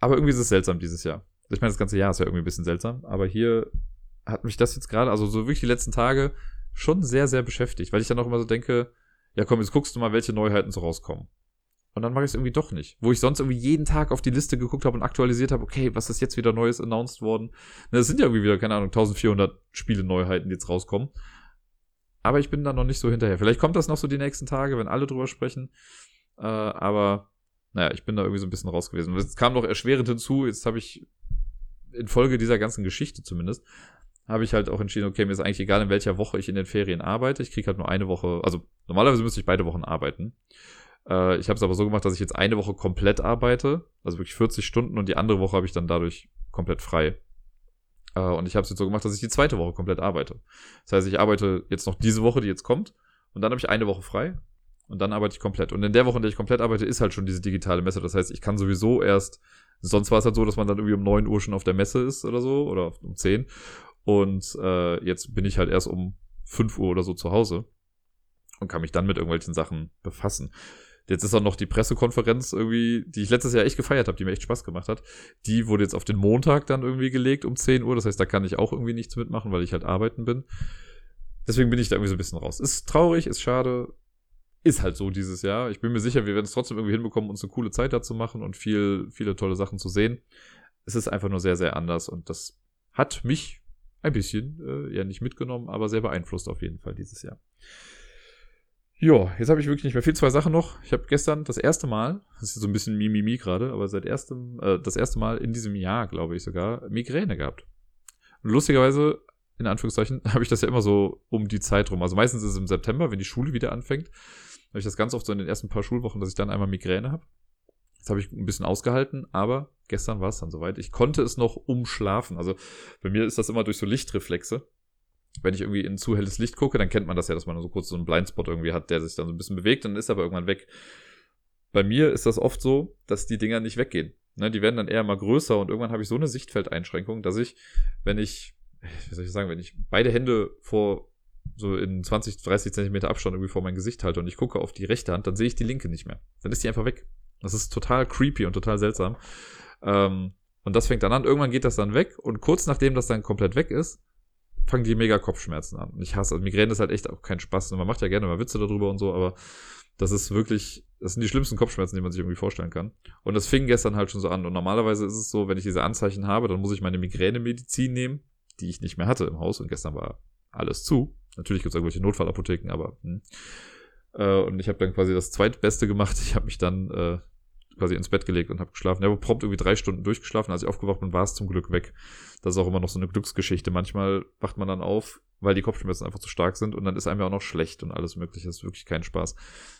Aber irgendwie ist es seltsam dieses Jahr. Ich meine, das ganze Jahr ist ja irgendwie ein bisschen seltsam. Aber hier hat mich das jetzt gerade, also so wirklich die letzten Tage, schon sehr, sehr beschäftigt, weil ich dann auch immer so denke, ja komm, jetzt guckst du mal, welche Neuheiten so rauskommen. Und dann mache ich es irgendwie doch nicht. Wo ich sonst irgendwie jeden Tag auf die Liste geguckt habe und aktualisiert habe, okay, was ist jetzt wieder Neues announced worden? Das sind ja irgendwie wieder, keine Ahnung, 1400 Spiele-Neuheiten, die jetzt rauskommen. Aber ich bin da noch nicht so hinterher. Vielleicht kommt das noch so die nächsten Tage, wenn alle drüber sprechen. Äh, aber naja, ich bin da irgendwie so ein bisschen raus gewesen. Es kam noch erschwerend hinzu, jetzt habe ich infolge dieser ganzen Geschichte zumindest, habe ich halt auch entschieden, okay, mir ist eigentlich egal, in welcher Woche ich in den Ferien arbeite. Ich kriege halt nur eine Woche, also normalerweise müsste ich beide Wochen arbeiten. Äh, ich habe es aber so gemacht, dass ich jetzt eine Woche komplett arbeite, also wirklich 40 Stunden und die andere Woche habe ich dann dadurch komplett frei. Äh, und ich habe es jetzt so gemacht, dass ich die zweite Woche komplett arbeite. Das heißt, ich arbeite jetzt noch diese Woche, die jetzt kommt, und dann habe ich eine Woche frei und dann arbeite ich komplett. Und in der Woche, in der ich komplett arbeite, ist halt schon diese digitale Messe. Das heißt, ich kann sowieso erst, sonst war es halt so, dass man dann irgendwie um 9 Uhr schon auf der Messe ist oder so, oder um 10. Und äh, jetzt bin ich halt erst um 5 Uhr oder so zu Hause und kann mich dann mit irgendwelchen Sachen befassen. Jetzt ist auch noch die Pressekonferenz irgendwie, die ich letztes Jahr echt gefeiert habe, die mir echt Spaß gemacht hat. Die wurde jetzt auf den Montag dann irgendwie gelegt um 10 Uhr. Das heißt, da kann ich auch irgendwie nichts mitmachen, weil ich halt arbeiten bin. Deswegen bin ich da irgendwie so ein bisschen raus. Ist traurig, ist schade, ist halt so dieses Jahr. Ich bin mir sicher, wir werden es trotzdem irgendwie hinbekommen, uns eine coole Zeit da zu machen und viel, viele tolle Sachen zu sehen. Es ist einfach nur sehr, sehr anders und das hat mich ein bisschen, äh, ja nicht mitgenommen, aber sehr beeinflusst auf jeden Fall dieses Jahr. Ja, jetzt habe ich wirklich nicht mehr viel. Zwei Sachen noch. Ich habe gestern das erste Mal, das ist so ein bisschen Mimimi gerade, aber seit erstem, äh, das erste Mal in diesem Jahr, glaube ich sogar, Migräne gehabt. Und lustigerweise, in Anführungszeichen, habe ich das ja immer so um die Zeit rum. Also meistens ist es im September, wenn die Schule wieder anfängt. Habe ich das ganz oft so in den ersten paar Schulwochen, dass ich dann einmal Migräne habe. Das habe ich ein bisschen ausgehalten, aber gestern war es dann soweit. Ich konnte es noch umschlafen. Also bei mir ist das immer durch so Lichtreflexe. Wenn ich irgendwie in zu helles Licht gucke, dann kennt man das ja, dass man so kurz so einen Blindspot irgendwie hat, der sich dann so ein bisschen bewegt, dann ist er aber irgendwann weg. Bei mir ist das oft so, dass die Dinger nicht weggehen. Ne, die werden dann eher mal größer und irgendwann habe ich so eine Sichtfeldeinschränkung, dass ich, wenn ich wie soll ich sagen, wenn ich beide Hände vor so in 20, 30 Zentimeter Abstand irgendwie vor mein Gesicht halte und ich gucke auf die rechte Hand, dann sehe ich die linke nicht mehr. Dann ist die einfach weg. Das ist total creepy und total seltsam. Ähm, und das fängt dann an. Irgendwann geht das dann weg und kurz nachdem das dann komplett weg ist, fangen die mega Kopfschmerzen an. Und ich hasse, also Migräne ist halt echt auch kein Spaß. Und man macht ja gerne mal Witze darüber und so, aber das ist wirklich, das sind die schlimmsten Kopfschmerzen, die man sich irgendwie vorstellen kann. Und das fing gestern halt schon so an. Und normalerweise ist es so, wenn ich diese Anzeichen habe, dann muss ich meine Migränemedizin nehmen, die ich nicht mehr hatte im Haus. Und gestern war alles zu. Natürlich gibt es irgendwelche Notfallapotheken, aber hm. äh, und ich habe dann quasi das zweitbeste gemacht. Ich habe mich dann äh, quasi ins Bett gelegt und habe geschlafen. Ich habe prompt irgendwie drei Stunden durchgeschlafen. Als ich aufgewacht bin, war es zum Glück weg. Das ist auch immer noch so eine Glücksgeschichte. Manchmal wacht man dann auf, weil die Kopfschmerzen einfach zu stark sind und dann ist einem ja auch noch schlecht und alles mögliche. Das ist wirklich kein Spaß.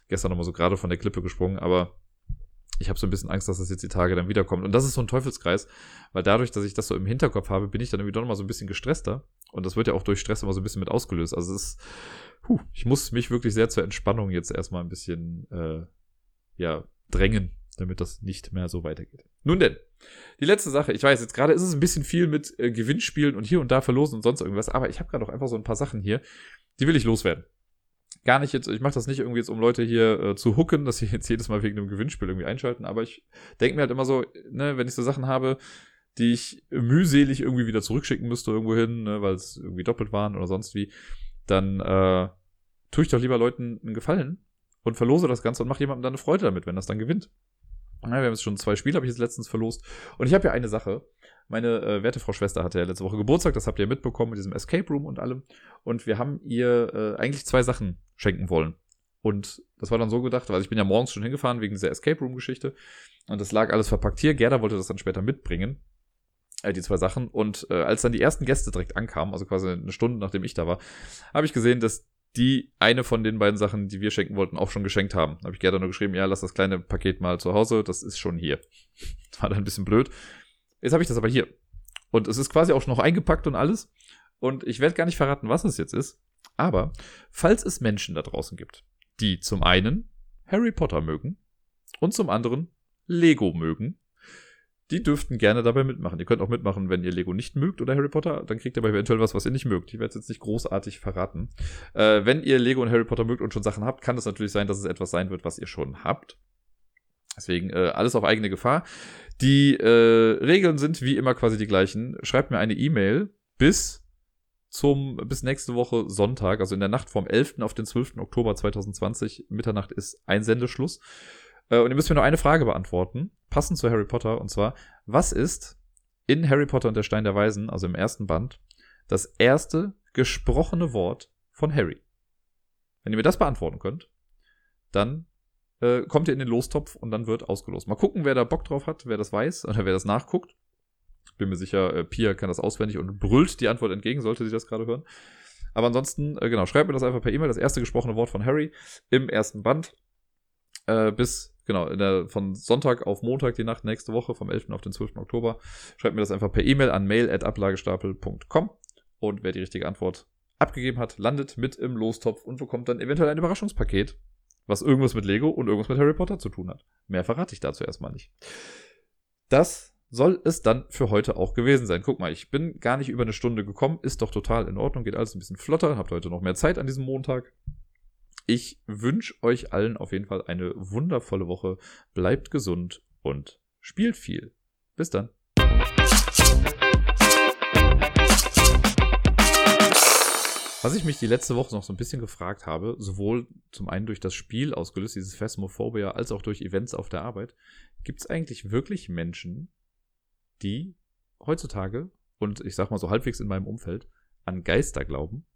Gestern nochmal so gerade von der Klippe gesprungen, aber ich habe so ein bisschen Angst, dass das jetzt die Tage dann wiederkommt. Und das ist so ein Teufelskreis, weil dadurch, dass ich das so im Hinterkopf habe, bin ich dann irgendwie doch nochmal so ein bisschen gestresster. Und das wird ja auch durch Stress immer so ein bisschen mit ausgelöst. Also es ist, puh, ich muss mich wirklich sehr zur Entspannung jetzt erstmal ein bisschen, äh, ja, drängen, damit das nicht mehr so weitergeht. Nun denn, die letzte Sache. Ich weiß, jetzt gerade ist es ein bisschen viel mit äh, Gewinnspielen und hier und da verlosen und sonst irgendwas, aber ich habe gerade auch einfach so ein paar Sachen hier, die will ich loswerden gar nicht jetzt, ich mache das nicht irgendwie jetzt, um Leute hier äh, zu hooken, dass sie jetzt jedes Mal wegen einem Gewinnspiel irgendwie einschalten, aber ich denke mir halt immer so, ne, wenn ich so Sachen habe, die ich mühselig irgendwie wieder zurückschicken müsste irgendwo hin, ne, weil es irgendwie doppelt waren oder sonst wie, dann äh, tue ich doch lieber Leuten einen Gefallen und verlose das Ganze und mache jemandem dann eine Freude damit, wenn das dann gewinnt. Ja, wir haben jetzt schon zwei Spiele, habe ich jetzt letztens verlost. Und ich habe ja eine Sache. Meine äh, werte Frau Schwester hatte ja letzte Woche Geburtstag, das habt ihr mitbekommen mit diesem Escape Room und allem. Und wir haben ihr äh, eigentlich zwei Sachen schenken wollen. Und das war dann so gedacht, weil ich bin ja morgens schon hingefahren wegen dieser Escape Room Geschichte. Und das lag alles verpackt hier. Gerda wollte das dann später mitbringen. Äh, die zwei Sachen. Und äh, als dann die ersten Gäste direkt ankamen, also quasi eine Stunde nachdem ich da war, habe ich gesehen, dass die eine von den beiden Sachen, die wir schenken wollten, auch schon geschenkt haben. Habe ich Gerda nur geschrieben, ja, lass das kleine Paket mal zu Hause, das ist schon hier. Das war dann ein bisschen blöd. Jetzt habe ich das aber hier. Und es ist quasi auch noch eingepackt und alles. Und ich werde gar nicht verraten, was es jetzt ist. Aber falls es Menschen da draußen gibt, die zum einen Harry Potter mögen und zum anderen Lego mögen, die dürften gerne dabei mitmachen. Ihr könnt auch mitmachen, wenn ihr Lego nicht mögt oder Harry Potter, dann kriegt ihr aber eventuell was, was ihr nicht mögt. Ich werde es jetzt nicht großartig verraten. Äh, wenn ihr Lego und Harry Potter mögt und schon Sachen habt, kann es natürlich sein, dass es etwas sein wird, was ihr schon habt. Deswegen äh, alles auf eigene Gefahr. Die äh, Regeln sind wie immer quasi die gleichen. Schreibt mir eine E-Mail bis zum bis nächste Woche Sonntag, also in der Nacht vom 11. auf den 12. Oktober 2020. Mitternacht ist Einsendeschluss. Äh, und ihr müsst mir nur eine Frage beantworten, passend zu Harry Potter, und zwar, was ist in Harry Potter und der Stein der Weisen, also im ersten Band, das erste gesprochene Wort von Harry? Wenn ihr mir das beantworten könnt, dann äh, kommt ihr in den Lostopf und dann wird ausgelost. Mal gucken, wer da Bock drauf hat, wer das weiß oder wer das nachguckt. Bin mir sicher, äh, Pia kann das auswendig und brüllt die Antwort entgegen, sollte sie das gerade hören. Aber ansonsten, äh, genau, schreibt mir das einfach per E-Mail, das erste gesprochene Wort von Harry im ersten Band. Äh, bis, genau, der, von Sonntag auf Montag die Nacht nächste Woche, vom 11. auf den 12. Oktober. Schreibt mir das einfach per E-Mail an mail.ablagestapel.com und wer die richtige Antwort abgegeben hat, landet mit im Lostopf und bekommt dann eventuell ein Überraschungspaket was irgendwas mit Lego und irgendwas mit Harry Potter zu tun hat. Mehr verrate ich dazu erstmal nicht. Das soll es dann für heute auch gewesen sein. Guck mal, ich bin gar nicht über eine Stunde gekommen, ist doch total in Ordnung, geht alles ein bisschen flotter, habt heute noch mehr Zeit an diesem Montag. Ich wünsche euch allen auf jeden Fall eine wundervolle Woche. Bleibt gesund und spielt viel. Bis dann. Was ich mich die letzte Woche noch so ein bisschen gefragt habe, sowohl zum einen durch das Spiel ausgelöst, dieses Phasmophobia, als auch durch Events auf der Arbeit, gibt es eigentlich wirklich Menschen, die heutzutage, und ich sag mal so halbwegs in meinem Umfeld, an Geister glauben?